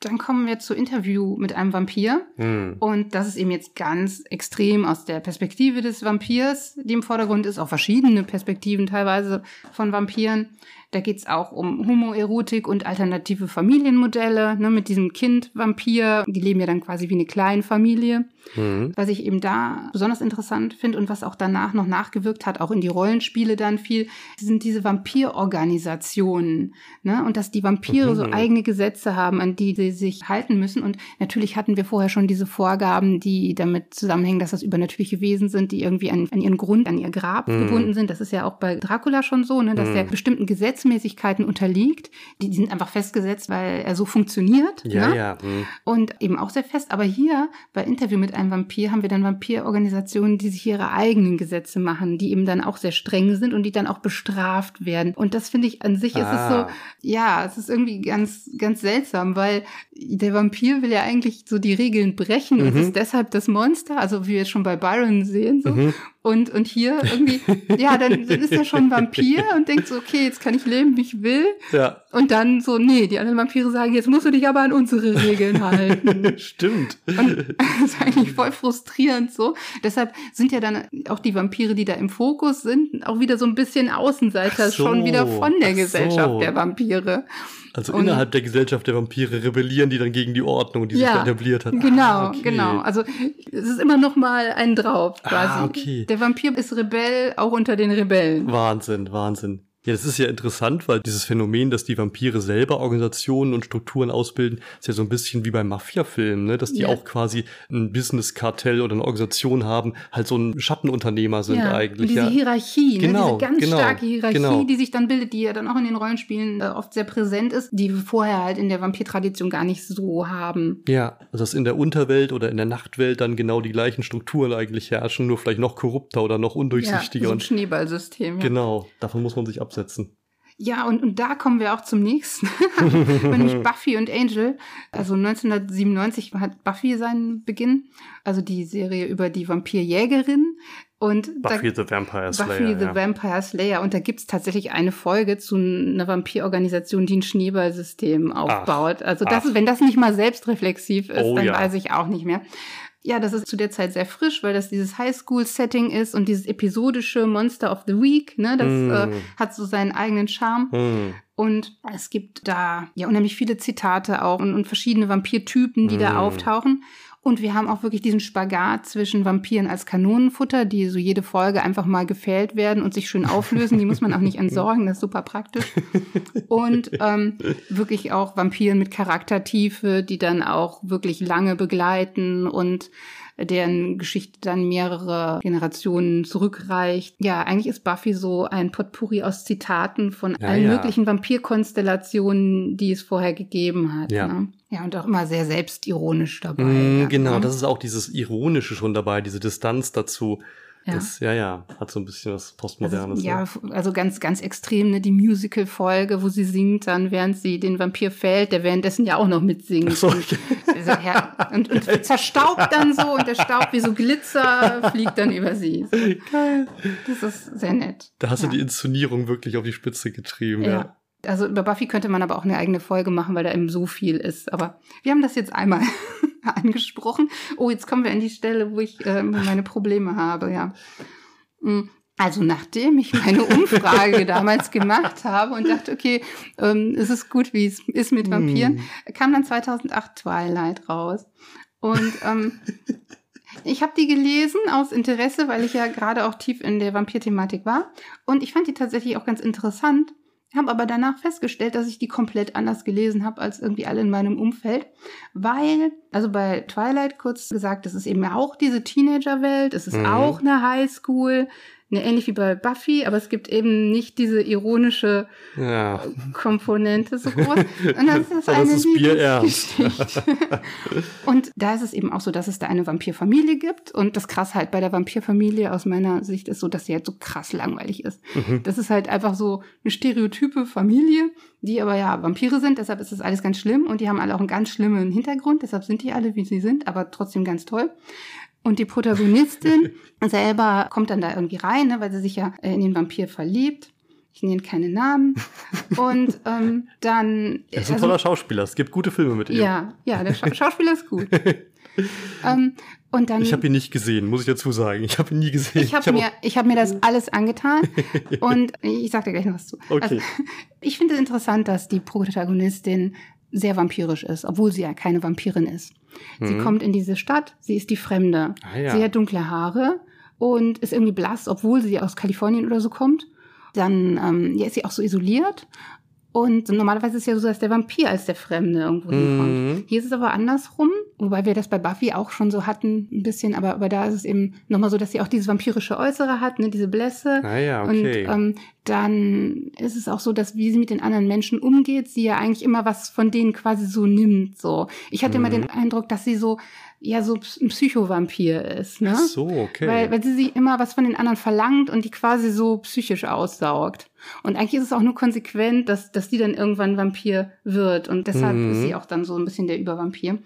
Dann kommen wir zu Interview mit einem Vampir. Mhm. Und das ist eben jetzt ganz extrem aus der Perspektive des Vampirs, die im Vordergrund ist, auch verschiedene Perspektiven teilweise von Vampiren. Da geht's auch um Homoerotik und alternative Familienmodelle, ne, mit diesem Kind-Vampir. Die leben ja dann quasi wie eine Kleinfamilie. Mhm. Was ich eben da besonders interessant finde und was auch danach noch nachgewirkt hat, auch in die Rollenspiele dann viel, sind diese Vampirorganisationen. Ne? Und dass die Vampire mhm. so eigene Gesetze haben, an die sie sich halten müssen. Und natürlich hatten wir vorher schon diese Vorgaben, die damit zusammenhängen, dass das übernatürliche Wesen sind, die irgendwie an, an ihren Grund, an ihr Grab mhm. gebunden sind. Das ist ja auch bei Dracula schon so, ne? dass mhm. der bestimmten Gesetzmäßigkeiten unterliegt. Die, die sind einfach festgesetzt, weil er so funktioniert. Ja, ne? ja. Mhm. Und eben auch sehr fest. Aber hier bei Interview mit einem Vampir haben wir dann Vampirorganisationen, die sich ihre eigenen Gesetze machen, die eben dann auch sehr streng sind und die dann auch bestraft werden. Und das finde ich an sich ah. ist es so, ja, es ist irgendwie ganz, ganz seltsam, weil der Vampir will ja eigentlich so die Regeln brechen mhm. und ist deshalb das Monster, also wie wir es schon bei Byron sehen, so. Mhm. Und, und hier irgendwie, ja, dann, dann ist er schon ein Vampir und denkt so, okay, jetzt kann ich leben, wie ich will. Ja. Und dann so, nee, die anderen Vampire sagen, jetzt musst du dich aber an unsere Regeln halten. Stimmt. Und das ist eigentlich voll frustrierend so. Deshalb sind ja dann auch die Vampire, die da im Fokus sind, auch wieder so ein bisschen Außenseiter so. schon wieder von der Gesellschaft so. der Vampire. Also und innerhalb der Gesellschaft der Vampire rebellieren die dann gegen die Ordnung, die ja, sich etabliert hat. Genau, ah, okay. genau. Also es ist immer noch mal ein drauf ah, quasi. Ah, okay. Der Vampir ist Rebell auch unter den Rebellen. Wahnsinn, Wahnsinn. Ja, das ist ja interessant, weil dieses Phänomen, dass die Vampire selber Organisationen und Strukturen ausbilden, ist ja so ein bisschen wie beim Mafia-Film, ne? dass die ja. auch quasi ein Business-Kartell oder eine Organisation haben, halt so ein Schattenunternehmer sind ja, eigentlich. Und diese ja. Hierarchie, ne? genau, ne? diese ganz genau, starke Hierarchie, genau. die sich dann bildet, die ja dann auch in den Rollenspielen äh, oft sehr präsent ist, die wir vorher halt in der Vampir-Tradition gar nicht so haben. Ja, also dass in der Unterwelt oder in der Nachtwelt dann genau die gleichen Strukturen eigentlich herrschen, nur vielleicht noch korrupter oder noch undurchsichtiger. Ja, so ein Schneeballsystem. Ja. Genau, davon muss man sich ab absetzen. Ja, und, und da kommen wir auch zum nächsten, nämlich Buffy und Angel. Also 1997 hat Buffy seinen Beginn, also die Serie über die Vampirjägerin. Und Buffy da, the Vampire Slayer. Buffy the ja. Vampire Slayer. Und da gibt's tatsächlich eine Folge zu einer Vampirorganisation, die ein Schneeballsystem aufbaut. Ach, also das, wenn das nicht mal selbstreflexiv ist, oh, dann ja. weiß ich auch nicht mehr. Ja, das ist zu der Zeit sehr frisch, weil das dieses Highschool-Setting ist und dieses episodische Monster of the Week, ne, das mm. äh, hat so seinen eigenen Charme. Mm. Und es gibt da ja unheimlich viele Zitate auch und, und verschiedene Vampirtypen, die mm. da auftauchen. Und wir haben auch wirklich diesen Spagat zwischen Vampiren als Kanonenfutter, die so jede Folge einfach mal gefällt werden und sich schön auflösen. Die muss man auch nicht entsorgen, das ist super praktisch. Und ähm, wirklich auch Vampiren mit Charaktertiefe, die dann auch wirklich lange begleiten und deren Geschichte dann mehrere Generationen zurückreicht. Ja, eigentlich ist Buffy so ein Potpourri aus Zitaten von ja, allen ja. möglichen Vampirkonstellationen, die es vorher gegeben hat. Ja. Ne? Ja, und auch immer sehr selbstironisch dabei. Mm, genau, ne? das ist auch dieses Ironische schon dabei, diese Distanz dazu. Ja. Das, ja, ja, hat so ein bisschen was Postmodernes. Also, ja, also ganz, ganz extrem, ne, die Musical-Folge, wo sie singt dann, während sie den Vampir fällt, der währenddessen ja auch noch mitsingt. So, und, also, und, und zerstaubt dann so und der Staub wie so Glitzer fliegt dann über sie. So. Geil. Das ist sehr nett. Da hast ja. du die Inszenierung wirklich auf die Spitze getrieben, ja. ja. Also über Buffy könnte man aber auch eine eigene Folge machen, weil da eben so viel ist. Aber wir haben das jetzt einmal angesprochen. Oh, jetzt kommen wir an die Stelle, wo ich äh, meine Probleme habe, ja. Mm, also nachdem ich meine Umfrage damals gemacht habe und dachte, okay, ähm, es ist gut, wie es ist mit Vampiren, mm. kam dann 2008 Twilight raus. Und ähm, ich habe die gelesen aus Interesse, weil ich ja gerade auch tief in der Vampir-Thematik war. Und ich fand die tatsächlich auch ganz interessant habe aber danach festgestellt, dass ich die komplett anders gelesen habe als irgendwie alle in meinem Umfeld, weil, also bei Twilight kurz gesagt, das ist eben auch diese Teenagerwelt, es ist mhm. auch eine Highschool, Ne, ähnlich wie bei Buffy, aber es gibt eben nicht diese ironische ja. Komponente so groß. Und das ist das eine ist Bierernst. und da ist es eben auch so, dass es da eine Vampirfamilie gibt. Und das krass halt bei der Vampirfamilie aus meiner Sicht ist so, dass sie halt so krass langweilig ist. Mhm. Das ist halt einfach so eine stereotype Familie, die aber ja Vampire sind, deshalb ist das alles ganz schlimm und die haben alle auch einen ganz schlimmen Hintergrund, deshalb sind die alle, wie sie sind, aber trotzdem ganz toll. Und die Protagonistin selber kommt dann da irgendwie rein, ne, weil sie sich ja äh, in den Vampir verliebt. Ich nenne keine Namen. Und ähm, dann. Er ist ein also, toller Schauspieler. Es gibt gute Filme mit ihm. Ja, ja, der Scha Schauspieler ist gut. ähm, und dann, ich habe ihn nicht gesehen, muss ich dazu sagen. Ich habe ihn nie gesehen. Ich habe hab mir, ich hab mir das alles angetan und ich sage dir gleich noch was zu. Okay. Also, ich finde es interessant, dass die Protagonistin sehr vampirisch ist, obwohl sie ja keine Vampirin ist. Mhm. Sie kommt in diese Stadt, sie ist die Fremde. Ah, ja. Sie hat dunkle Haare und ist irgendwie blass, obwohl sie aus Kalifornien oder so kommt. Dann ähm, ja, ist sie auch so isoliert und normalerweise ist ja so, dass der Vampir als der Fremde irgendwo mhm. hinkommt. Hier ist es aber andersrum, wobei wir das bei Buffy auch schon so hatten, ein bisschen, aber, aber da ist es eben nochmal so, dass sie auch dieses vampirische Äußere hat, ne, diese Blässe. Ah ja, okay. Und ähm, dann ist es auch so, dass wie sie mit den anderen Menschen umgeht, sie ja eigentlich immer was von denen quasi so nimmt. So, ich hatte mhm. immer den Eindruck, dass sie so ja so ein Psychovampir ist, ne? Ach so, okay. Weil, weil sie sich immer was von den anderen verlangt und die quasi so psychisch aussaugt. Und eigentlich ist es auch nur konsequent, dass, dass die dann irgendwann Vampir wird. Und deshalb mhm. ist sie auch dann so ein bisschen der Übervampir.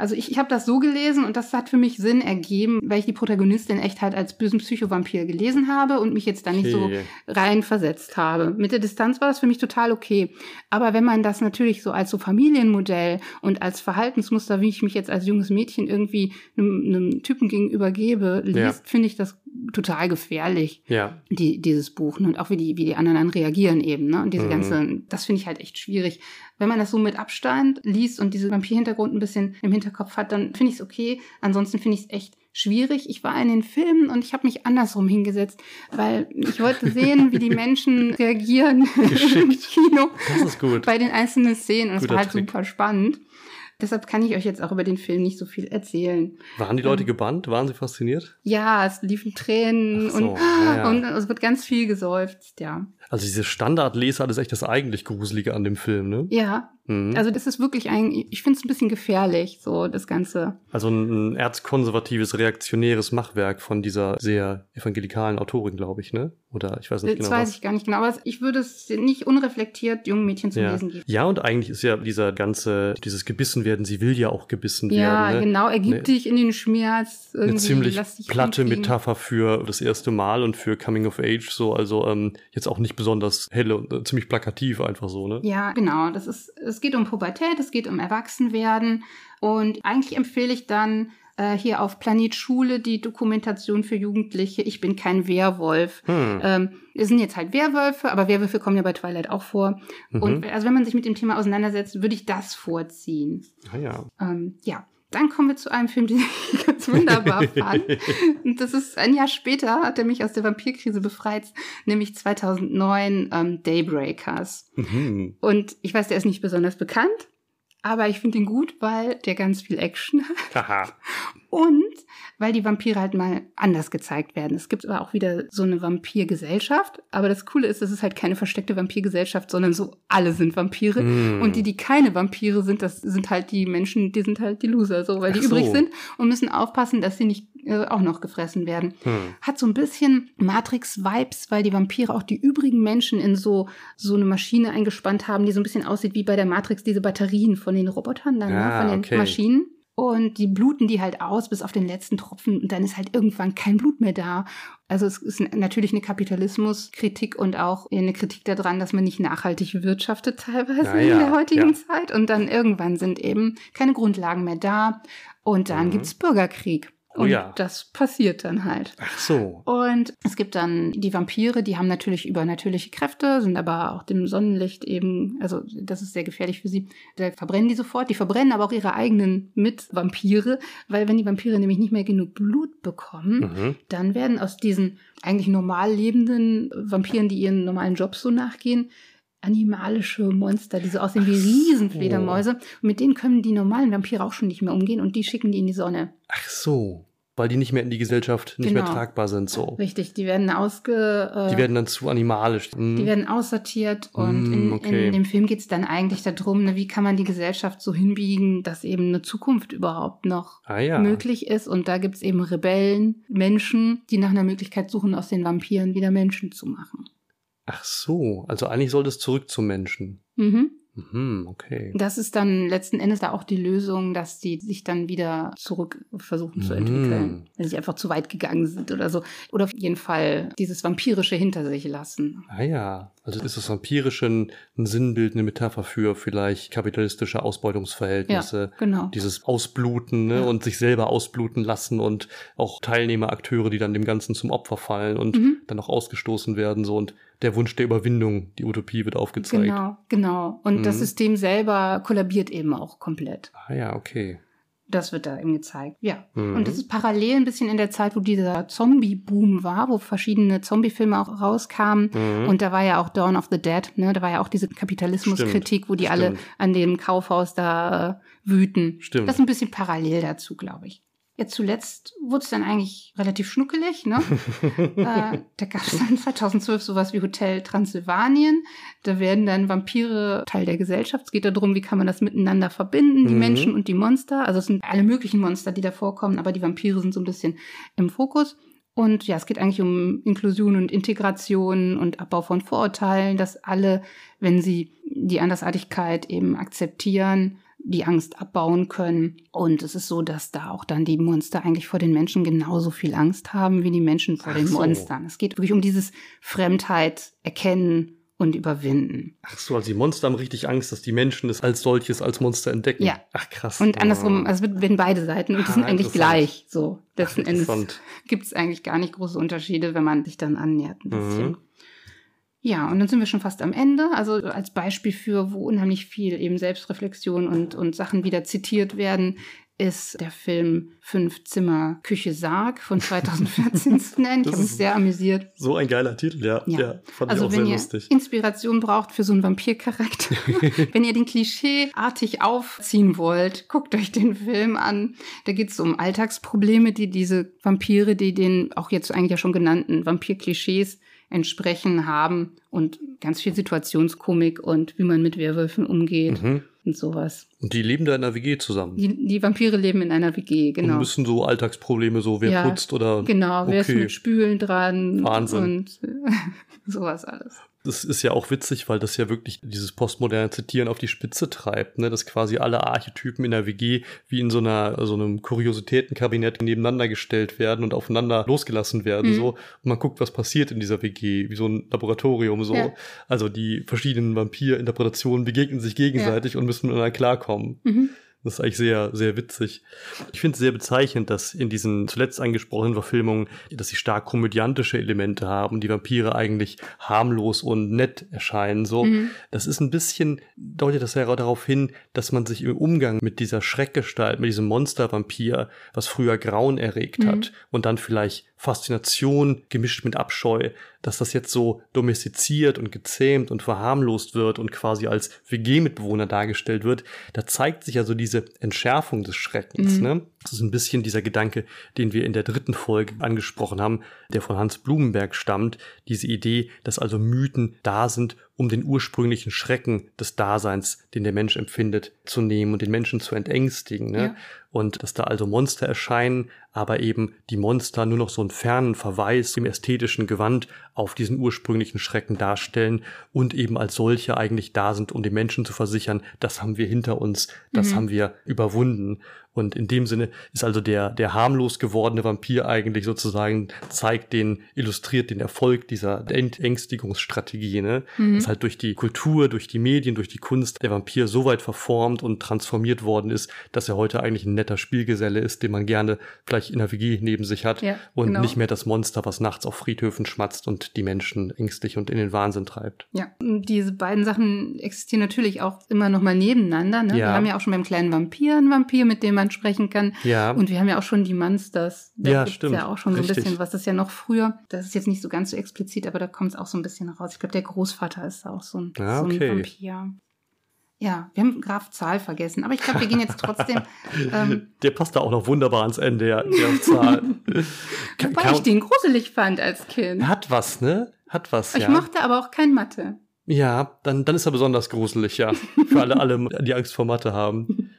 Also ich, ich habe das so gelesen und das hat für mich Sinn ergeben, weil ich die Protagonistin echt halt als bösen Psychovampir gelesen habe und mich jetzt da nicht okay. so rein versetzt habe. Mit der Distanz war das für mich total okay. Aber wenn man das natürlich so als so Familienmodell und als Verhaltensmuster, wie ich mich jetzt als junges Mädchen irgendwie einem, einem Typen gegenüber gebe, liest, ja. finde ich das total gefährlich, ja. die, dieses Buch. Ne? Und auch wie die, wie die anderen dann reagieren eben. Ne? Und diese mhm. ganze, das finde ich halt echt schwierig. Wenn man das so mit Abstand liest und diesen Vampir-Hintergrund ein bisschen im Hinterkopf hat, dann finde ich es okay. Ansonsten finde ich es echt schwierig. Ich war in den Filmen und ich habe mich andersrum hingesetzt, weil ich wollte sehen, wie die Menschen reagieren im Kino. Das ist gut. Bei den einzelnen Szenen. Und es war halt Trick. super spannend. Deshalb kann ich euch jetzt auch über den Film nicht so viel erzählen. Waren die Leute ähm, gebannt? Waren sie fasziniert? Ja, es liefen Tränen so, und, ja. und es wird ganz viel geseufzt, ja. Also diese Standardlesart ist echt das eigentlich Gruselige an dem Film, ne? Ja, Mhm. Also das ist wirklich ein, ich finde es ein bisschen gefährlich, so das Ganze. Also ein, erzkonservatives, reaktionäres Machwerk von dieser sehr evangelikalen Autorin, glaube ich, ne? Oder ich weiß nicht das genau. Das weiß was. ich gar nicht genau, aber ich würde es nicht unreflektiert jungen Mädchen zum ja. Lesen geben. Ja, und eigentlich ist ja dieser ganze, dieses gebissen werden, sie will ja auch gebissen ja, werden. Ja, ne? genau, ergib ne, dich in den Schmerz. Eine ziemlich platte Metapher für das erste Mal und für Coming of Age, so, also ähm, jetzt auch nicht besonders helle und äh, ziemlich plakativ einfach so, ne? Ja, genau, das ist, es geht um Pubertät, es geht um Erwachsenwerden und eigentlich empfehle ich dann äh, hier auf Planet Schule die Dokumentation für Jugendliche Ich bin kein Werwolf. Hm. Ähm, es sind jetzt halt Werwölfe, aber Werwölfe kommen ja bei Twilight auch vor. Mhm. Und also wenn man sich mit dem Thema auseinandersetzt, würde ich das vorziehen. Ah ja. Ähm, ja. Dann kommen wir zu einem Film, den ich ganz wunderbar fand. Und das ist ein Jahr später, hat er mich aus der Vampirkrise befreit, nämlich 2009 ähm, Daybreakers. Mhm. Und ich weiß, der ist nicht besonders bekannt, aber ich finde ihn gut, weil der ganz viel Action hat. Aha. Und weil die Vampire halt mal anders gezeigt werden. Es gibt aber auch wieder so eine Vampirgesellschaft, aber das Coole ist, es ist halt keine versteckte Vampirgesellschaft, sondern so alle sind Vampire. Mm. Und die, die keine Vampire sind, das sind halt die Menschen, die sind halt die Loser, so, weil die so. übrig sind und müssen aufpassen, dass sie nicht äh, auch noch gefressen werden. Hm. Hat so ein bisschen Matrix-Vibes, weil die Vampire auch die übrigen Menschen in so, so eine Maschine eingespannt haben, die so ein bisschen aussieht wie bei der Matrix, diese Batterien von den Robotern dann, ne, ah, von den okay. Maschinen. Und die bluten die halt aus bis auf den letzten Tropfen und dann ist halt irgendwann kein Blut mehr da. Also es ist natürlich eine Kapitalismuskritik und auch eine Kritik daran, dass man nicht nachhaltig wirtschaftet teilweise ja, in der heutigen ja. Zeit. Und dann irgendwann sind eben keine Grundlagen mehr da. Und dann mhm. gibt's Bürgerkrieg. Oh und ja. das passiert dann halt. Ach so. Und es gibt dann die Vampire, die haben natürlich übernatürliche Kräfte, sind aber auch dem Sonnenlicht eben, also das ist sehr gefährlich für sie. Da verbrennen die sofort. Die verbrennen aber auch ihre eigenen Mitvampire, weil wenn die Vampire nämlich nicht mehr genug Blut bekommen, Mhm. dann werden aus diesen eigentlich normal lebenden Vampiren, die ihren normalen Jobs so nachgehen, animalische Monster, die so aussehen wie Riesenfledermäuse. Und mit denen können die normalen Vampire auch schon nicht mehr umgehen und die schicken die in die Sonne. Ach so weil die nicht mehr in die Gesellschaft nicht genau. mehr tragbar sind. So. Richtig, die werden ausge. Äh, die werden dann zu animalisch. Mhm. Die werden aussortiert und mhm, in, okay. in, dem Film geht es dann eigentlich darum, ne, wie kann man die Gesellschaft so hinbiegen, dass eben eine Zukunft überhaupt noch ah, ja. möglich ist. Und da gibt es eben Rebellen, Menschen, die nach einer Möglichkeit suchen, aus den Vampiren wieder Menschen zu machen. Ach so, also eigentlich sollte es zurück zum Menschen. Mhm. Mhm, okay. Das ist dann letzten Endes da auch die Lösung, dass die sich dann wieder zurück versuchen zu entwickeln. Mhm. Wenn sie einfach zu weit gegangen sind oder so. Oder auf jeden Fall dieses Vampirische hinter sich lassen. Ah ja. Also ist das Vampirische ein, ein Sinnbild, eine Metapher für vielleicht kapitalistische Ausbeutungsverhältnisse. Ja, genau. Dieses Ausbluten ne? Ja. und sich selber ausbluten lassen und auch Teilnehmer, Akteure, die dann dem Ganzen zum Opfer fallen und mhm. dann auch ausgestoßen werden. So und der Wunsch der Überwindung, die Utopie wird aufgezeigt. Genau, genau. Und mhm. das System selber kollabiert eben auch komplett. Ah ja, okay. Das wird da eben gezeigt. Ja. Mhm. Und das ist parallel ein bisschen in der Zeit, wo dieser Zombie-Boom war, wo verschiedene Zombie-Filme auch rauskamen. Mhm. Und da war ja auch Dawn of the Dead, ne? Da war ja auch diese Kapitalismuskritik, wo die Stimmt. alle an dem Kaufhaus da äh, wüten. Stimmt. Das ist ein bisschen parallel dazu, glaube ich. Jetzt zuletzt wurde es dann eigentlich relativ schnuckelig. Ne? äh, da gab es dann 2012 sowas wie Hotel Transsilvanien. Da werden dann Vampire Teil der Gesellschaft. Es geht darum, wie kann man das miteinander verbinden, die mhm. Menschen und die Monster. Also es sind alle möglichen Monster, die da vorkommen, aber die Vampire sind so ein bisschen im Fokus. Und ja, es geht eigentlich um Inklusion und Integration und Abbau von Vorurteilen, dass alle, wenn sie die Andersartigkeit eben akzeptieren, die Angst abbauen können. Und es ist so, dass da auch dann die Monster eigentlich vor den Menschen genauso viel Angst haben wie die Menschen vor Ach den so. Monstern. Es geht wirklich um dieses Fremdheit erkennen und überwinden. Ach so, also die Monster haben richtig Angst, dass die Menschen es als solches als Monster entdecken. Ja. Ach krass. Und andersrum, also werden beide Seiten und die ah, sind eigentlich gleich. So, letzten Endes gibt es eigentlich gar nicht große Unterschiede, wenn man sich dann annähert ein bisschen. Mhm. Ja, und dann sind wir schon fast am Ende. Also als Beispiel für, wo unheimlich viel eben Selbstreflexion und, und Sachen wieder zitiert werden, ist der Film Fünf Zimmer Küche Sarg von 2014 zu nennen. Ich habe mich sehr amüsiert. So ein geiler Titel, ja. ja. ja fand also ich auch wenn sehr ihr lustig. Inspiration braucht für so einen Vampircharakter, wenn ihr den klischeeartig aufziehen wollt, guckt euch den Film an. Da geht es um Alltagsprobleme, die diese Vampire, die den auch jetzt eigentlich ja schon genannten Vampirklischees entsprechen haben und ganz viel Situationskomik und wie man mit Werwölfen umgeht mhm. und sowas. Und die leben da in einer WG zusammen. Die, die Vampire leben in einer WG, genau. Und müssen so Alltagsprobleme, so wer ja, putzt oder. Genau, wer ist mit Spülen dran. Wahnsinn. Und sowas alles. Das ist ja auch witzig, weil das ja wirklich dieses postmoderne Zitieren auf die Spitze treibt, ne? dass quasi alle Archetypen in der WG wie in so einer so einem Kuriositätenkabinett nebeneinander gestellt werden und aufeinander losgelassen werden. Mhm. So. Und man guckt, was passiert in dieser WG, wie so ein Laboratorium. so. Ja. Also die verschiedenen Vampirinterpretationen begegnen sich gegenseitig ja. und müssen miteinander klarkommen. Mhm. Das ist eigentlich sehr, sehr witzig. Ich finde es sehr bezeichnend, dass in diesen zuletzt angesprochenen Verfilmungen, dass sie stark komödiantische Elemente haben, die Vampire eigentlich harmlos und nett erscheinen. So, mhm. das ist ein bisschen, deutet das ja darauf hin, dass man sich im Umgang mit dieser Schreckgestalt, mit diesem Monster-Vampir, was früher Grauen erregt mhm. hat und dann vielleicht Faszination gemischt mit Abscheu, dass das jetzt so domestiziert und gezähmt und verharmlost wird und quasi als WG-Mitbewohner dargestellt wird, da zeigt sich also diese Entschärfung des Schreckens. Mhm. Ne? Das ist ein bisschen dieser Gedanke, den wir in der dritten Folge angesprochen haben, der von Hans Blumenberg stammt, diese Idee, dass also Mythen da sind, um den ursprünglichen Schrecken des Daseins, den der Mensch empfindet, zu nehmen und den Menschen zu entängstigen. Ne? Ja. Und dass da also Monster erscheinen, aber eben die Monster nur noch so einen fernen Verweis im ästhetischen Gewand auf diesen ursprünglichen Schrecken darstellen und eben als solche eigentlich da sind, um den Menschen zu versichern, das haben wir hinter uns, das mhm. haben wir überwunden. Und in dem Sinne ist also der, der harmlos gewordene Vampir eigentlich sozusagen, zeigt den, illustriert den Erfolg dieser Entängstigungsstrategie, ne? Mhm. Dass halt durch die Kultur, durch die Medien, durch die Kunst der Vampir so weit verformt und transformiert worden ist, dass er heute eigentlich ein netter Spielgeselle ist, den man gerne vielleicht in der WG neben sich hat ja, und genau. nicht mehr das Monster, was nachts auf Friedhöfen schmatzt und die Menschen ängstlich und in den Wahnsinn treibt. Ja, und diese beiden Sachen existieren natürlich auch immer noch mal nebeneinander. Ne? Ja. Wir haben ja auch schon beim kleinen Vampir einen Vampir, mit dem man sprechen kann. Ja. Und wir haben ja auch schon die Monsters. Da Ja, stimmt. ja auch schon so ein Richtig. bisschen was. Das ist ja noch früher. Das ist jetzt nicht so ganz so explizit, aber da kommt es auch so ein bisschen raus. Ich glaube, der Großvater ist auch so ein, Ah, so ein okay. Vampir. Ja, wir haben Graf Zahl vergessen, aber ich glaube, wir gehen jetzt trotzdem. ähm, Der passt da auch noch wunderbar ans Ende, der, der Zahl. Kann- wobei kann- ich den gruselig fand als Kind. Hat was, ne? Hat was, Ich ja. mochte aber auch kein Mathe. Ja, dann, dann ist er besonders gruselig, ja. Für alle, alle, die Angst vor Mathe haben.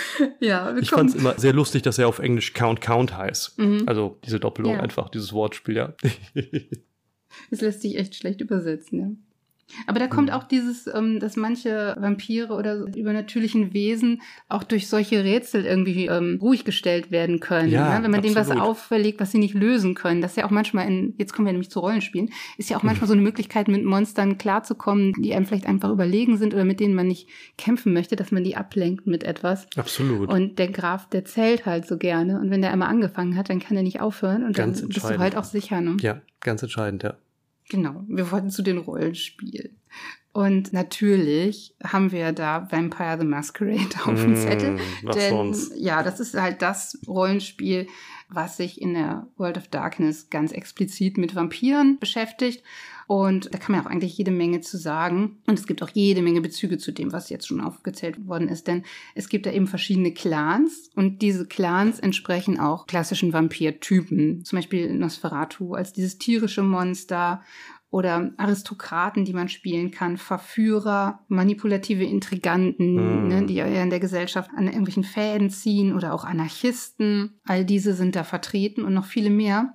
Ja, Ich fand es immer sehr lustig, dass er auf Englisch Count Count heißt. Mhm. Also diese Doppelung Ja. einfach, dieses Wortspiel, ja. Es lässt sich echt schlecht übersetzen, ja. Aber da kommt Hm. auch dieses, ähm, dass manche Vampire oder übernatürlichen Wesen auch durch solche Rätsel irgendwie ähm, ruhig gestellt werden können. Ja, ne? Wenn man denen was auferlegt, was sie nicht lösen können. Das ist ja auch manchmal in, jetzt kommen wir nämlich zu Rollenspielen, ist ja auch manchmal so eine Möglichkeit, mit Monstern klarzukommen, die einem vielleicht einfach überlegen sind oder mit denen man nicht kämpfen möchte, dass man die ablenkt mit etwas. Absolut. Und der Graf, der zählt halt so gerne. Und wenn der einmal angefangen hat, dann kann er nicht aufhören. Und Ganz dann bist du halt auch sicher. Ne? ja, ganz entscheidend, ja. Genau, wir wollten zu den Rollenspielen. Und natürlich haben wir da Vampire the Masquerade auf dem Mm, Zettel. was denn sonst? ja, das ist halt das Rollenspiel, was sich in der World of Darkness ganz explizit mit Vampiren beschäftigt. Und da kann man auch eigentlich jede Menge zu sagen. Und es gibt auch jede Menge Bezüge zu dem, was jetzt schon aufgezählt worden ist. Denn es gibt da eben verschiedene Clans und diese Clans entsprechen auch klassischen Vampirtypen. Zum Beispiel Nosferatu als dieses tierische Monster oder Aristokraten, die man spielen kann, Verführer, manipulative Intriganten, Hm. ne, die ja in der Gesellschaft an irgendwelchen Fäden ziehen oder auch Anarchisten. All diese sind da vertreten und noch viele mehr.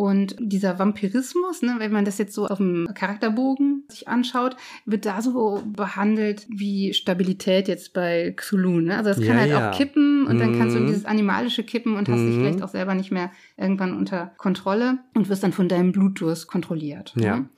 Und dieser Vampirismus, ne, wenn man das jetzt so auf dem Charakterbogen sich anschaut, wird da so behandelt wie Stabilität jetzt bei Cthulhu. Ne? Also das kann Ja, halt ja. auch kippen und dann kannst du Mhm. dieses Animalische kippen und hast dich Mhm. vielleicht auch selber nicht mehr irgendwann unter Kontrolle und wirst dann von deinem Blutdurst kontrolliert. Ja. Ne?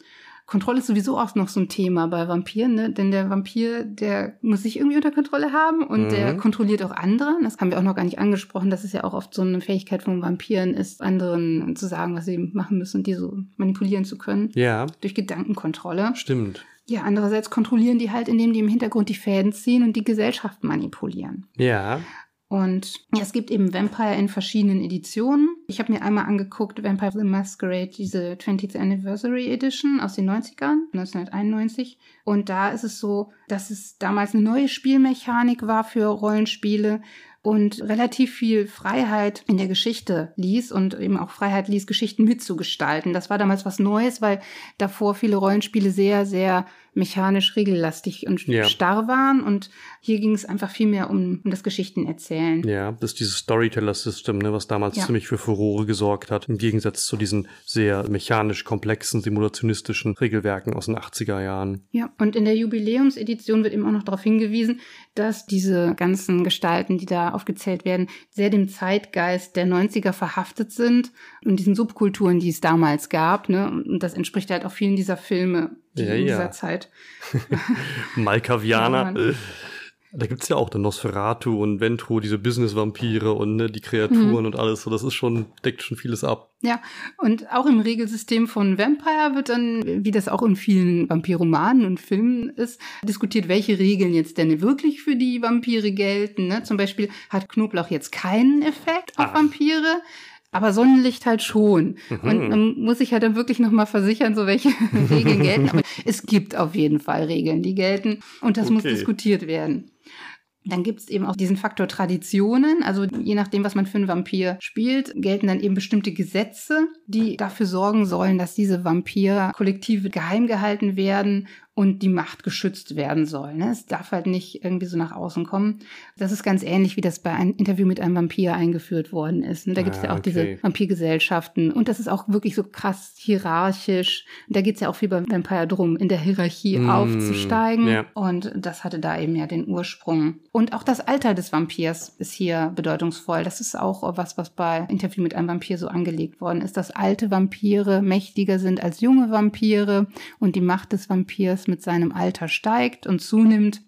Kontrolle ist sowieso auch noch so ein Thema bei Vampiren, ne? denn der Vampir, der muss sich irgendwie unter Kontrolle haben und Mhm. der kontrolliert auch andere. Das haben wir auch noch gar nicht angesprochen, dass es ja auch oft so eine Fähigkeit von Vampiren ist, anderen zu sagen, was sie machen müssen und die so manipulieren zu können Ja, durch Gedankenkontrolle. stimmt. Ja, andererseits kontrollieren die halt, indem die im Hintergrund die Fäden ziehen und die Gesellschaft manipulieren. Ja, Und ja, es gibt eben Vampire in verschiedenen Editionen. Ich habe mir einmal angeguckt, Vampire the Masquerade, diese 20th Anniversary Edition aus den 90ern, 1991. Und da ist es so, dass es damals eine neue Spielmechanik war für Rollenspiele und relativ viel Freiheit in der Geschichte ließ und eben auch Freiheit ließ, Geschichten mitzugestalten. Das war damals was Neues, weil davor viele Rollenspiele sehr, sehr mechanisch, regellastig und Ja. starr waren. Und hier ging es einfach viel mehr um, um das Geschichtenerzählen. ja, das ist dieses Storyteller-System, ne, was damals Ja. ziemlich für Furore gesorgt hat, im Gegensatz zu diesen sehr mechanisch komplexen, simulationistischen Regelwerken aus den 80er Jahren. Ja, und in der Jubiläumsedition wird eben auch noch darauf hingewiesen, dass diese ganzen Gestalten, die da aufgezählt werden, sehr dem Zeitgeist der 90er verhaftet sind und diesen Subkulturen, die es damals gab. Ne? Und das entspricht halt auch vielen dieser Filme, die Ja, in ja. dieser Zeit. Malkavianer. Ja, Mann. da gibt's ja auch dann Nosferatu und Ventro, diese Business-Vampire und ne, die Kreaturen Mhm. und alles. So, das ist schon, deckt schon vieles ab. Ja, und auch im Regelsystem von Vampire wird dann, wie das auch in vielen Vampirromanen und Filmen ist, diskutiert, welche Regeln jetzt denn wirklich für die Vampire gelten. Ne? Zum Beispiel hat Knoblauch jetzt keinen Effekt auf Ach. Vampire. Aber Sonnenlicht halt schon. Mhm. Und man muss sich halt dann wirklich nochmal versichern, so welche Regeln gelten. Aber es gibt auf jeden Fall Regeln, die gelten. Und das muss Okay. diskutiert werden. Dann gibt es eben auch diesen Faktor Traditionen. Also je nachdem, was man für einen Vampir spielt, gelten dann eben bestimmte Gesetze, die dafür sorgen sollen, dass diese Vampir-Kollektive geheim gehalten werden und die Macht geschützt werden soll. Ne? Es darf halt nicht irgendwie so nach außen kommen. Das ist ganz ähnlich, wie das bei einem Interview mit einem Vampir eingeführt worden ist. Ne? Da gibt es Ah, ja auch okay. diese Vampirgesellschaften. Und das ist auch wirklich so krass hierarchisch. Und da geht es ja auch wie beim Vampire drum, in der Hierarchie Mm, aufzusteigen. ja. Und das hatte da eben ja den Ursprung. Und auch das Alter des Vampirs ist hier bedeutungsvoll. Das ist auch was, was bei Interview mit einem Vampir so angelegt worden ist, dass alte Vampire mächtiger sind als junge Vampire und die Macht des Vampirs mit seinem Alter steigt und zunimmt.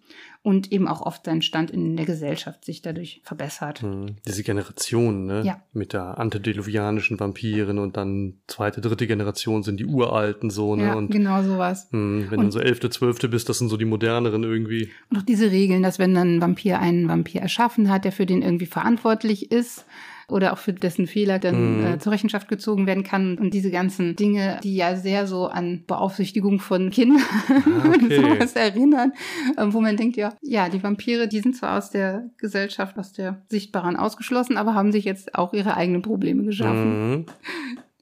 und eben auch oft sein Stand in der Gesellschaft sich dadurch verbessert. Hm, diese Generation, ne? Ja. Mit der antediluvianischen Vampirin und dann zweite, dritte Generation sind die uralten so, ne? Ja, und genau sowas. hm, wenn du so elfte, zwölfte bist, das sind so die moderneren irgendwie. Und auch diese Regeln, dass wenn dann ein Vampir einen Vampir erschaffen hat, der für den irgendwie verantwortlich ist oder auch für dessen Fehler dann Mhm. äh, zur Rechenschaft gezogen werden kann und diese ganzen Dinge, die ja sehr so an Beaufsichtigung von Kindern Ah, und okay. sowas erinnern, äh, wo man denkt, ja, ja, die Vampire, die sind zwar aus der Gesellschaft, aus der Sichtbaren ausgeschlossen, aber haben sich jetzt auch ihre eigenen Probleme geschaffen. Mhm.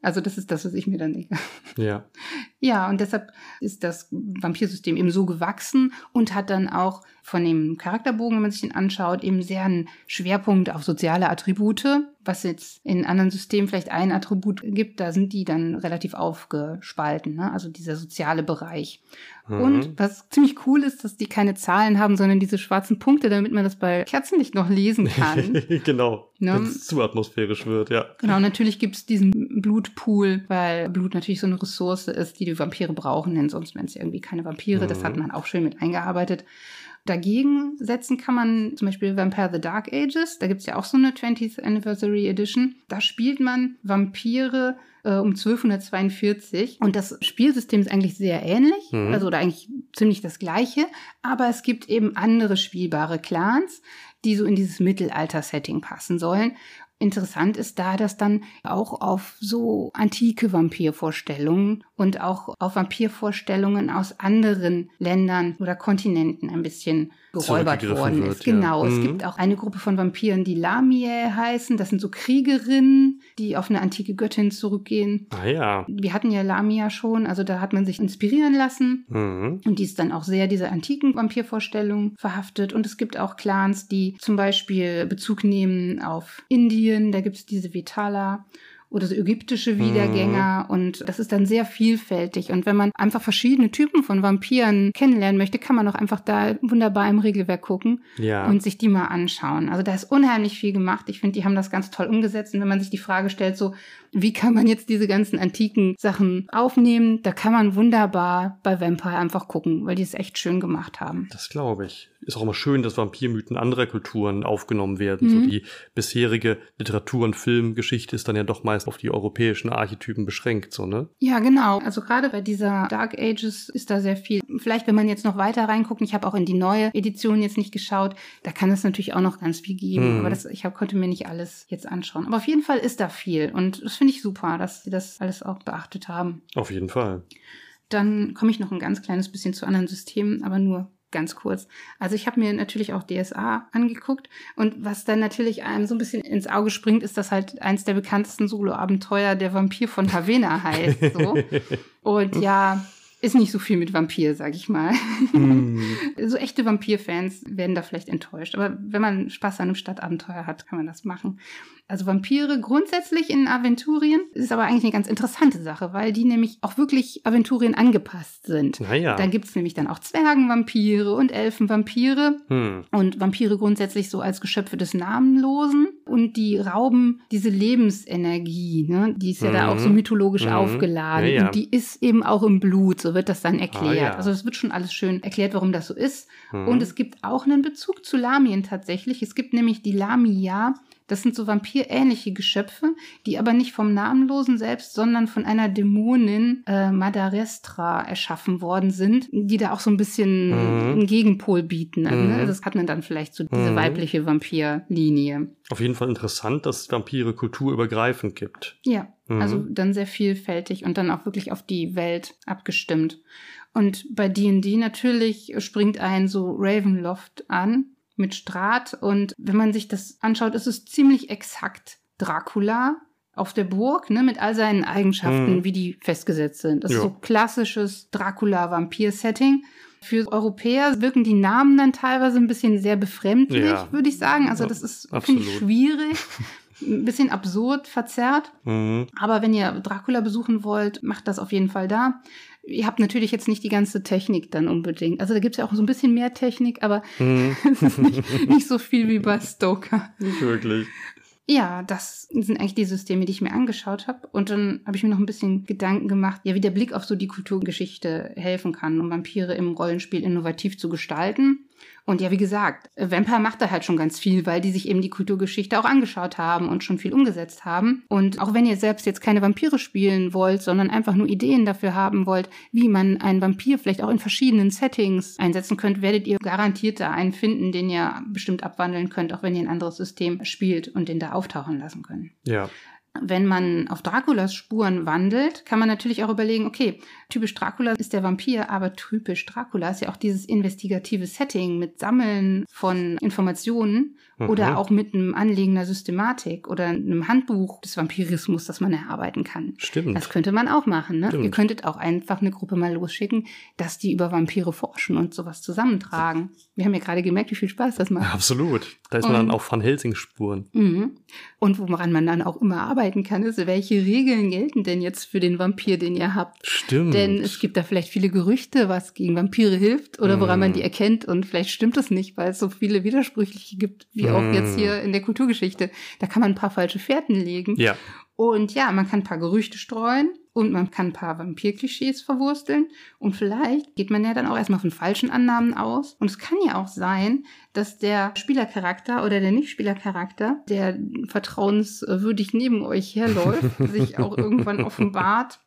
Also das ist das, was ich mir dann denke. Ja. Ja, und deshalb ist das Vampirsystem eben so gewachsen und hat dann auch von dem Charakterbogen, wenn man sich den anschaut, eben sehr einen Schwerpunkt auf soziale Attribute, was jetzt in anderen Systemen vielleicht ein Attribut gibt, da sind die dann relativ aufgespalten, ne? also dieser soziale Bereich. Mhm. Und was ziemlich cool ist, dass die keine Zahlen haben, sondern diese schwarzen Punkte, damit man das bei Kerzenlicht noch lesen kann. genau. Ne? Wenn es zu atmosphärisch wird, ja. Genau, natürlich gibt's diesen Blutpool, weil Blut natürlich so eine Ressource ist, die die Vampire brauchen, denn sonst wären es irgendwie keine Vampire. Das Mhm. hat man auch schön mit eingearbeitet. Dagegen setzen kann man zum Beispiel Vampire the Dark Ages. Da gibt's ja auch so eine 20th Anniversary Edition. Da spielt man Vampire äh, um 1242. Und das Spielsystem ist eigentlich sehr ähnlich, Mhm. also oder eigentlich ziemlich das gleiche. Aber es gibt eben andere spielbare Clans, die so in dieses Mittelalter-Setting passen sollen. Interessant ist da, dass dann auch auf so antike Vampirvorstellungen und auch auf Vampirvorstellungen aus anderen Ländern oder Kontinenten ein bisschen geräubert worden wird, ist. ja. Genau, es Mhm. gibt auch eine Gruppe von Vampiren, die Lamiae heißen. Das sind so Kriegerinnen, die auf eine antike Göttin zurückgehen. Ah ja. Wir hatten ja Lamia schon, also da hat man sich inspirieren lassen. Mhm. Und die ist dann auch sehr dieser antiken Vampirvorstellung verhaftet. Und es gibt auch Clans, die zum Beispiel Bezug nehmen auf Indien. Da gibt es diese Vetala oder so ägyptische Wiedergänger. Und das ist dann sehr vielfältig. Und wenn man einfach verschiedene Typen von Vampiren kennenlernen möchte, kann man auch einfach da wunderbar im Regelwerk gucken Ja. und sich die mal anschauen. Also da ist unheimlich viel gemacht. Ich finde, die haben das ganz toll umgesetzt. Und wenn man sich die Frage stellt, so, wie kann man jetzt diese ganzen antiken Sachen aufnehmen, da kann man wunderbar bei Vampire einfach gucken, weil die es echt schön gemacht haben. Das glaube ich. Ist auch immer schön, dass Vampirmythen anderer Kulturen aufgenommen werden. So Mhm. die bisherige Literatur- und Filmgeschichte ist dann ja doch meist auf die europäischen Archetypen beschränkt, so, ne? Ja, genau. Also gerade bei dieser Dark Ages ist da sehr viel. Vielleicht, wenn man jetzt noch weiter reinguckt, ich habe auch in die neue Edition jetzt nicht geschaut, da kann es natürlich auch noch ganz viel geben. Mhm. Aber das, ich hab, konnte mir nicht alles jetzt anschauen. Aber auf jeden Fall ist da viel. Und das finde ich super, dass sie das alles auch beachtet haben. Auf jeden Fall. Dann komme ich noch ein ganz kleines bisschen zu anderen Systemen, aber nur ganz kurz. Also ich habe mir natürlich auch DSA angeguckt und was dann natürlich einem so ein bisschen ins Auge springt, ist, dass halt eins der bekanntesten Solo-Abenteuer der Vampir von Havena heißt. So. Und ja, ist nicht so viel mit Vampir, sag ich mal. Hm. So echte Vampir-Fans werden da vielleicht enttäuscht. Aber wenn man Spaß an einem Stadtabenteuer hat, kann man das machen. Also Vampire grundsätzlich in Aventurien ist aber eigentlich eine ganz interessante Sache, weil die nämlich auch wirklich Aventurien angepasst sind. Naja. Da gibt's nämlich dann auch Zwergenvampire und Elfenvampire. Hm. Und Vampire grundsätzlich so als Geschöpfe des Namenlosen. Und die rauben diese Lebensenergie, ne? Die ist ja da Mhm. auch so mythologisch Mhm. aufgeladen. Ja, ja. Und die ist eben auch im Blut, so wird das dann erklärt. Ah, ja. Also es wird schon alles schön erklärt, warum das so ist. Hm. Und es gibt auch einen Bezug zu Lamien tatsächlich. Es gibt nämlich die Lamia. Das sind so vampirähnliche Geschöpfe, die aber nicht vom Namenlosen selbst, sondern von einer Dämonin äh, Madarestra erschaffen worden sind, die da auch so ein bisschen Mhm. einen Gegenpol bieten. Also, Mhm. ne, das hat man dann vielleicht so diese Mhm. weibliche Vampirlinie. Auf jeden Fall interessant, dass es Vampire kulturübergreifend gibt. Ja, Mhm. also dann sehr vielfältig und dann auch wirklich auf die Welt abgestimmt. Und bei D&D natürlich springt ein so Ravenloft an mit Strat und wenn man sich das anschaut, ist es ziemlich exakt Dracula auf der Burg, ne, mit all seinen Eigenschaften, Mhm. wie die festgesetzt sind. Das ist Ja. so klassisches Dracula-Vampir-Setting. Für Europäer wirken die Namen dann teilweise ein bisschen sehr befremdlich, Ja. würde ich sagen. Also Ja, das ist, finde ich, schwierig. Ein bisschen absurd, verzerrt. Mhm. Aber wenn ihr Dracula besuchen wollt, macht das auf jeden Fall da. Ihr habt natürlich jetzt nicht die ganze Technik dann unbedingt. Also da gibt's ja auch so ein bisschen mehr Technik, aber es ist nicht, nicht so viel wie bei Stoker. Nicht wirklich. Ja, das sind eigentlich die Systeme, die ich mir angeschaut habe. Und dann habe ich mir noch ein bisschen Gedanken gemacht, ja, wie der Blick auf so die Kulturgeschichte helfen kann, um Vampire im Rollenspiel innovativ zu gestalten. Und ja, wie gesagt, Vampire macht da halt schon ganz viel, weil die sich eben die Kulturgeschichte auch angeschaut haben und schon viel umgesetzt haben. Und auch wenn ihr selbst jetzt keine Vampire spielen wollt, sondern einfach nur Ideen dafür haben wollt, wie man einen Vampir vielleicht auch in verschiedenen Settings einsetzen könnt, werdet ihr garantiert da einen finden, den ihr bestimmt abwandeln könnt, auch wenn ihr ein anderes System spielt und den da auftauchen lassen könnt. Ja. Wenn man auf Draculas Spuren wandelt, kann man natürlich auch überlegen, okay, typisch Dracula ist der Vampir, aber typisch Dracula ist ja auch dieses investigative Setting mit Sammeln von Informationen mhm. oder auch mit einem Anlegen einer Systematik oder einem Handbuch des Vampirismus, das man erarbeiten kann. Stimmt. Das könnte man auch machen. Ne? Ihr könntet auch einfach eine Gruppe mal losschicken, dass die über Vampire forschen und sowas zusammentragen. Wir haben ja gerade gemerkt, wie viel Spaß das macht. Absolut. Da ist man und, dann auf Van Helsing-Spuren. Mhm. Und woran man dann auch immer arbeiten kann, ist, welche Regeln gelten denn jetzt für den Vampir, den ihr habt? Stimmt. Denn es gibt da vielleicht viele Gerüchte, was gegen Vampire hilft oder woran mm. man die erkennt und vielleicht stimmt es nicht, weil es so viele widersprüchliche gibt, wie mm. auch jetzt hier in der Kulturgeschichte. Da kann man ein paar falsche Fährten legen. Ja. Und ja, man kann ein paar Gerüchte streuen und man kann ein paar Vampirklischees verwursteln. Und vielleicht geht man ja dann auch erstmal von falschen Annahmen aus. Und es kann ja auch sein, dass der Spielercharakter oder der Nicht-Spielercharakter, der vertrauenswürdig neben euch herläuft, sich auch irgendwann offenbart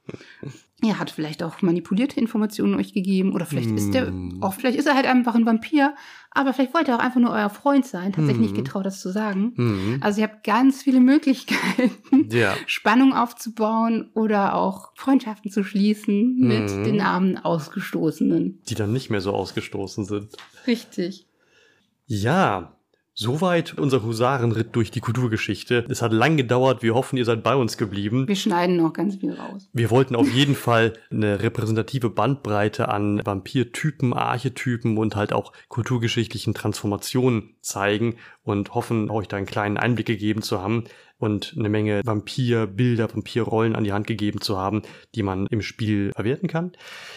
er hat vielleicht auch manipulierte Informationen euch gegeben oder vielleicht mm. ist er, hm. auch vielleicht ist er halt einfach ein Vampir, aber vielleicht wollte er auch einfach nur euer Freund sein, hat mm. sich nicht hm. getraut, das zu sagen. Mm. Also ihr habt ganz viele Möglichkeiten, ja. Spannung aufzubauen oder auch Freundschaften zu schließen mit den armen Ausgestoßenen. Die dann nicht mehr so ausgestoßen sind. Richtig. Ja, Soweit unser Husarenritt durch die Kulturgeschichte. Es hat lang gedauert. Wir hoffen, ihr seid bei uns geblieben. Wir schneiden noch ganz viel raus. Wir wollten auf jeden Fall eine repräsentative Bandbreite an Vampirtypen, Archetypen und halt auch kulturgeschichtlichen Transformationen zeigen und hoffen, euch da einen kleinen Einblick gegeben zu haben und eine Menge Vampirbilder, Vampirrollen an die Hand gegeben zu haben, die man im Spiel verwerten kann.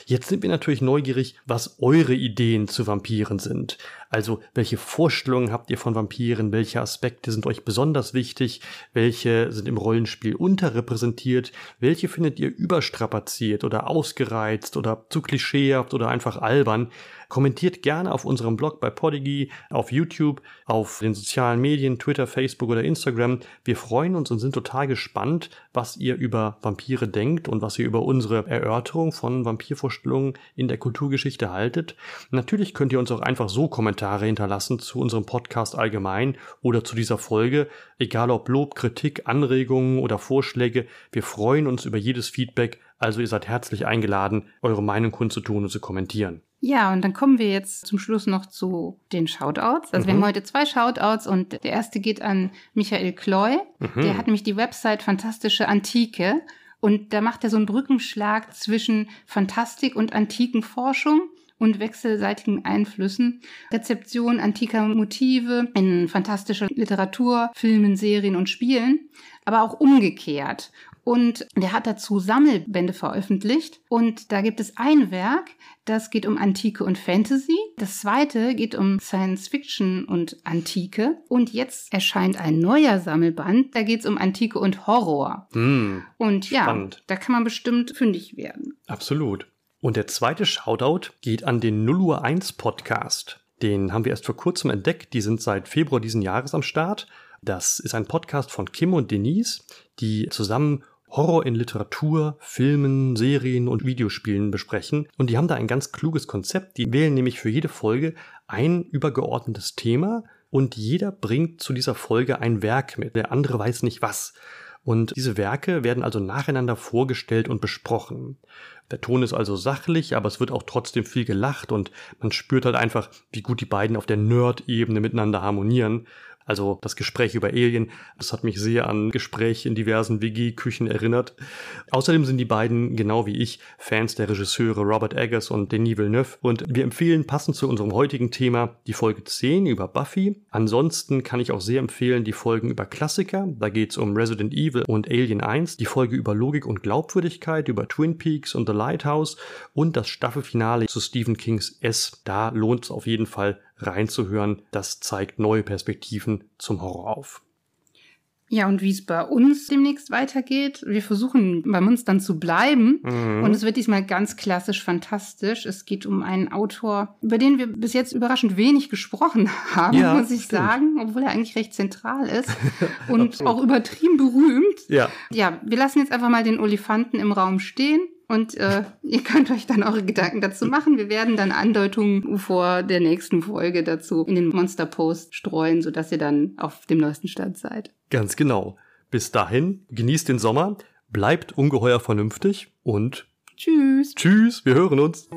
Jetzt sind wir natürlich neugierig, was eure Ideen zu Vampiren sind. Also, welche Vorstellungen habt ihr von Vampiren? Welche Aspekte sind euch besonders wichtig? Welche sind im Rollenspiel unterrepräsentiert? Welche findet ihr überstrapaziert oder ausgereizt oder zu klischeehaft oder einfach albern? Kommentiert gerne auf unserem Blog bei Podigy, auf YouTube, auf den sozialen Medien, Twitter, Facebook oder Instagram. Wir freuen uns und sind total gespannt, was ihr über Vampire denkt und was ihr über unsere Erörterung von Vampirvorstellungen in der Kulturgeschichte haltet. Natürlich könnt ihr uns auch einfach so Kommentare hinterlassen zu unserem Podcast allgemein oder zu dieser Folge, egal ob Lob, Kritik, Anregungen oder Vorschläge. Wir freuen uns über jedes Feedback, also ihr seid herzlich eingeladen, eure Meinung kundzutun und zu kommentieren. Ja, und dann kommen wir jetzt zum Schluss noch zu den Shoutouts. Also mhm. wir haben heute zwei Shoutouts und der erste geht an Michael Kloy. Mhm. Der hat nämlich die Website Fantastische Antike und da macht er so einen Brückenschlag zwischen Fantastik und antiken Forschung und wechselseitigen Einflüssen, Rezeption antiker Motive in fantastischer Literatur, Filmen, Serien und Spielen, aber auch umgekehrt. Und der hat dazu Sammelbände veröffentlicht. Und da gibt es ein Werk, das geht um Antike und Fantasy. Das zweite geht um Science Fiction und Antike. Und jetzt erscheint ein neuer Sammelband. Da geht es um Antike und Horror. Hm, und ja, spannend. da kann man bestimmt fündig werden. Absolut. Und der zweite Shoutout geht an den 0 Uhr 1 Podcast. Den haben wir erst vor kurzem entdeckt. Die sind seit Februar diesen Jahres am Start. Das ist ein Podcast von Kim und Denise, die zusammen Horror in Literatur, Filmen, Serien und Videospielen besprechen. Und die haben da ein ganz kluges Konzept. Die wählen nämlich für jede Folge ein übergeordnetes Thema und jeder bringt zu dieser Folge ein Werk mit. Der andere weiß nicht was. Und diese Werke werden also nacheinander vorgestellt und besprochen. Der Ton ist also sachlich, aber es wird auch trotzdem viel gelacht und man spürt halt einfach, wie gut die beiden auf der Nerd-Ebene miteinander harmonieren. Also das Gespräch über Alien, das hat mich sehr an Gespräche in diversen WG-Küchen erinnert. Außerdem sind die beiden, genau wie ich, Fans der Regisseure Robert Eggers und Denis Villeneuve und wir empfehlen passend zu unserem heutigen Thema die Folge 10 über Buffy. Ansonsten kann ich auch sehr empfehlen die Folgen über Klassiker, da geht's um Resident Evil und Alien 1, die Folge über Logik und Glaubwürdigkeit, über Twin Peaks und The Lighthouse und das Staffelfinale zu Stephen Kings S. Da lohnt es auf jeden Fall reinzuhören. Das zeigt neue Perspektiven zum Horror auf. Ja, und wie es bei uns demnächst weitergeht. Wir versuchen bei uns dann zu bleiben. Mhm. Und es wird diesmal ganz klassisch fantastisch. Es geht um einen Autor, über den wir bis jetzt überraschend wenig gesprochen haben, ja, muss ich stimmt. sagen, obwohl er eigentlich recht zentral ist und auch übertrieben berühmt. Ja. Ja, wir lassen jetzt einfach mal den Olifanten im Raum stehen. Und äh, ihr könnt euch dann eure Gedanken dazu machen. Wir werden dann Andeutungen vor der nächsten Folge dazu in den Monster Post streuen, sodass ihr dann auf dem neuesten Stand seid. Ganz genau. Bis dahin, genießt den Sommer, bleibt ungeheuer vernünftig und tschüss. Tschüss, wir hören uns.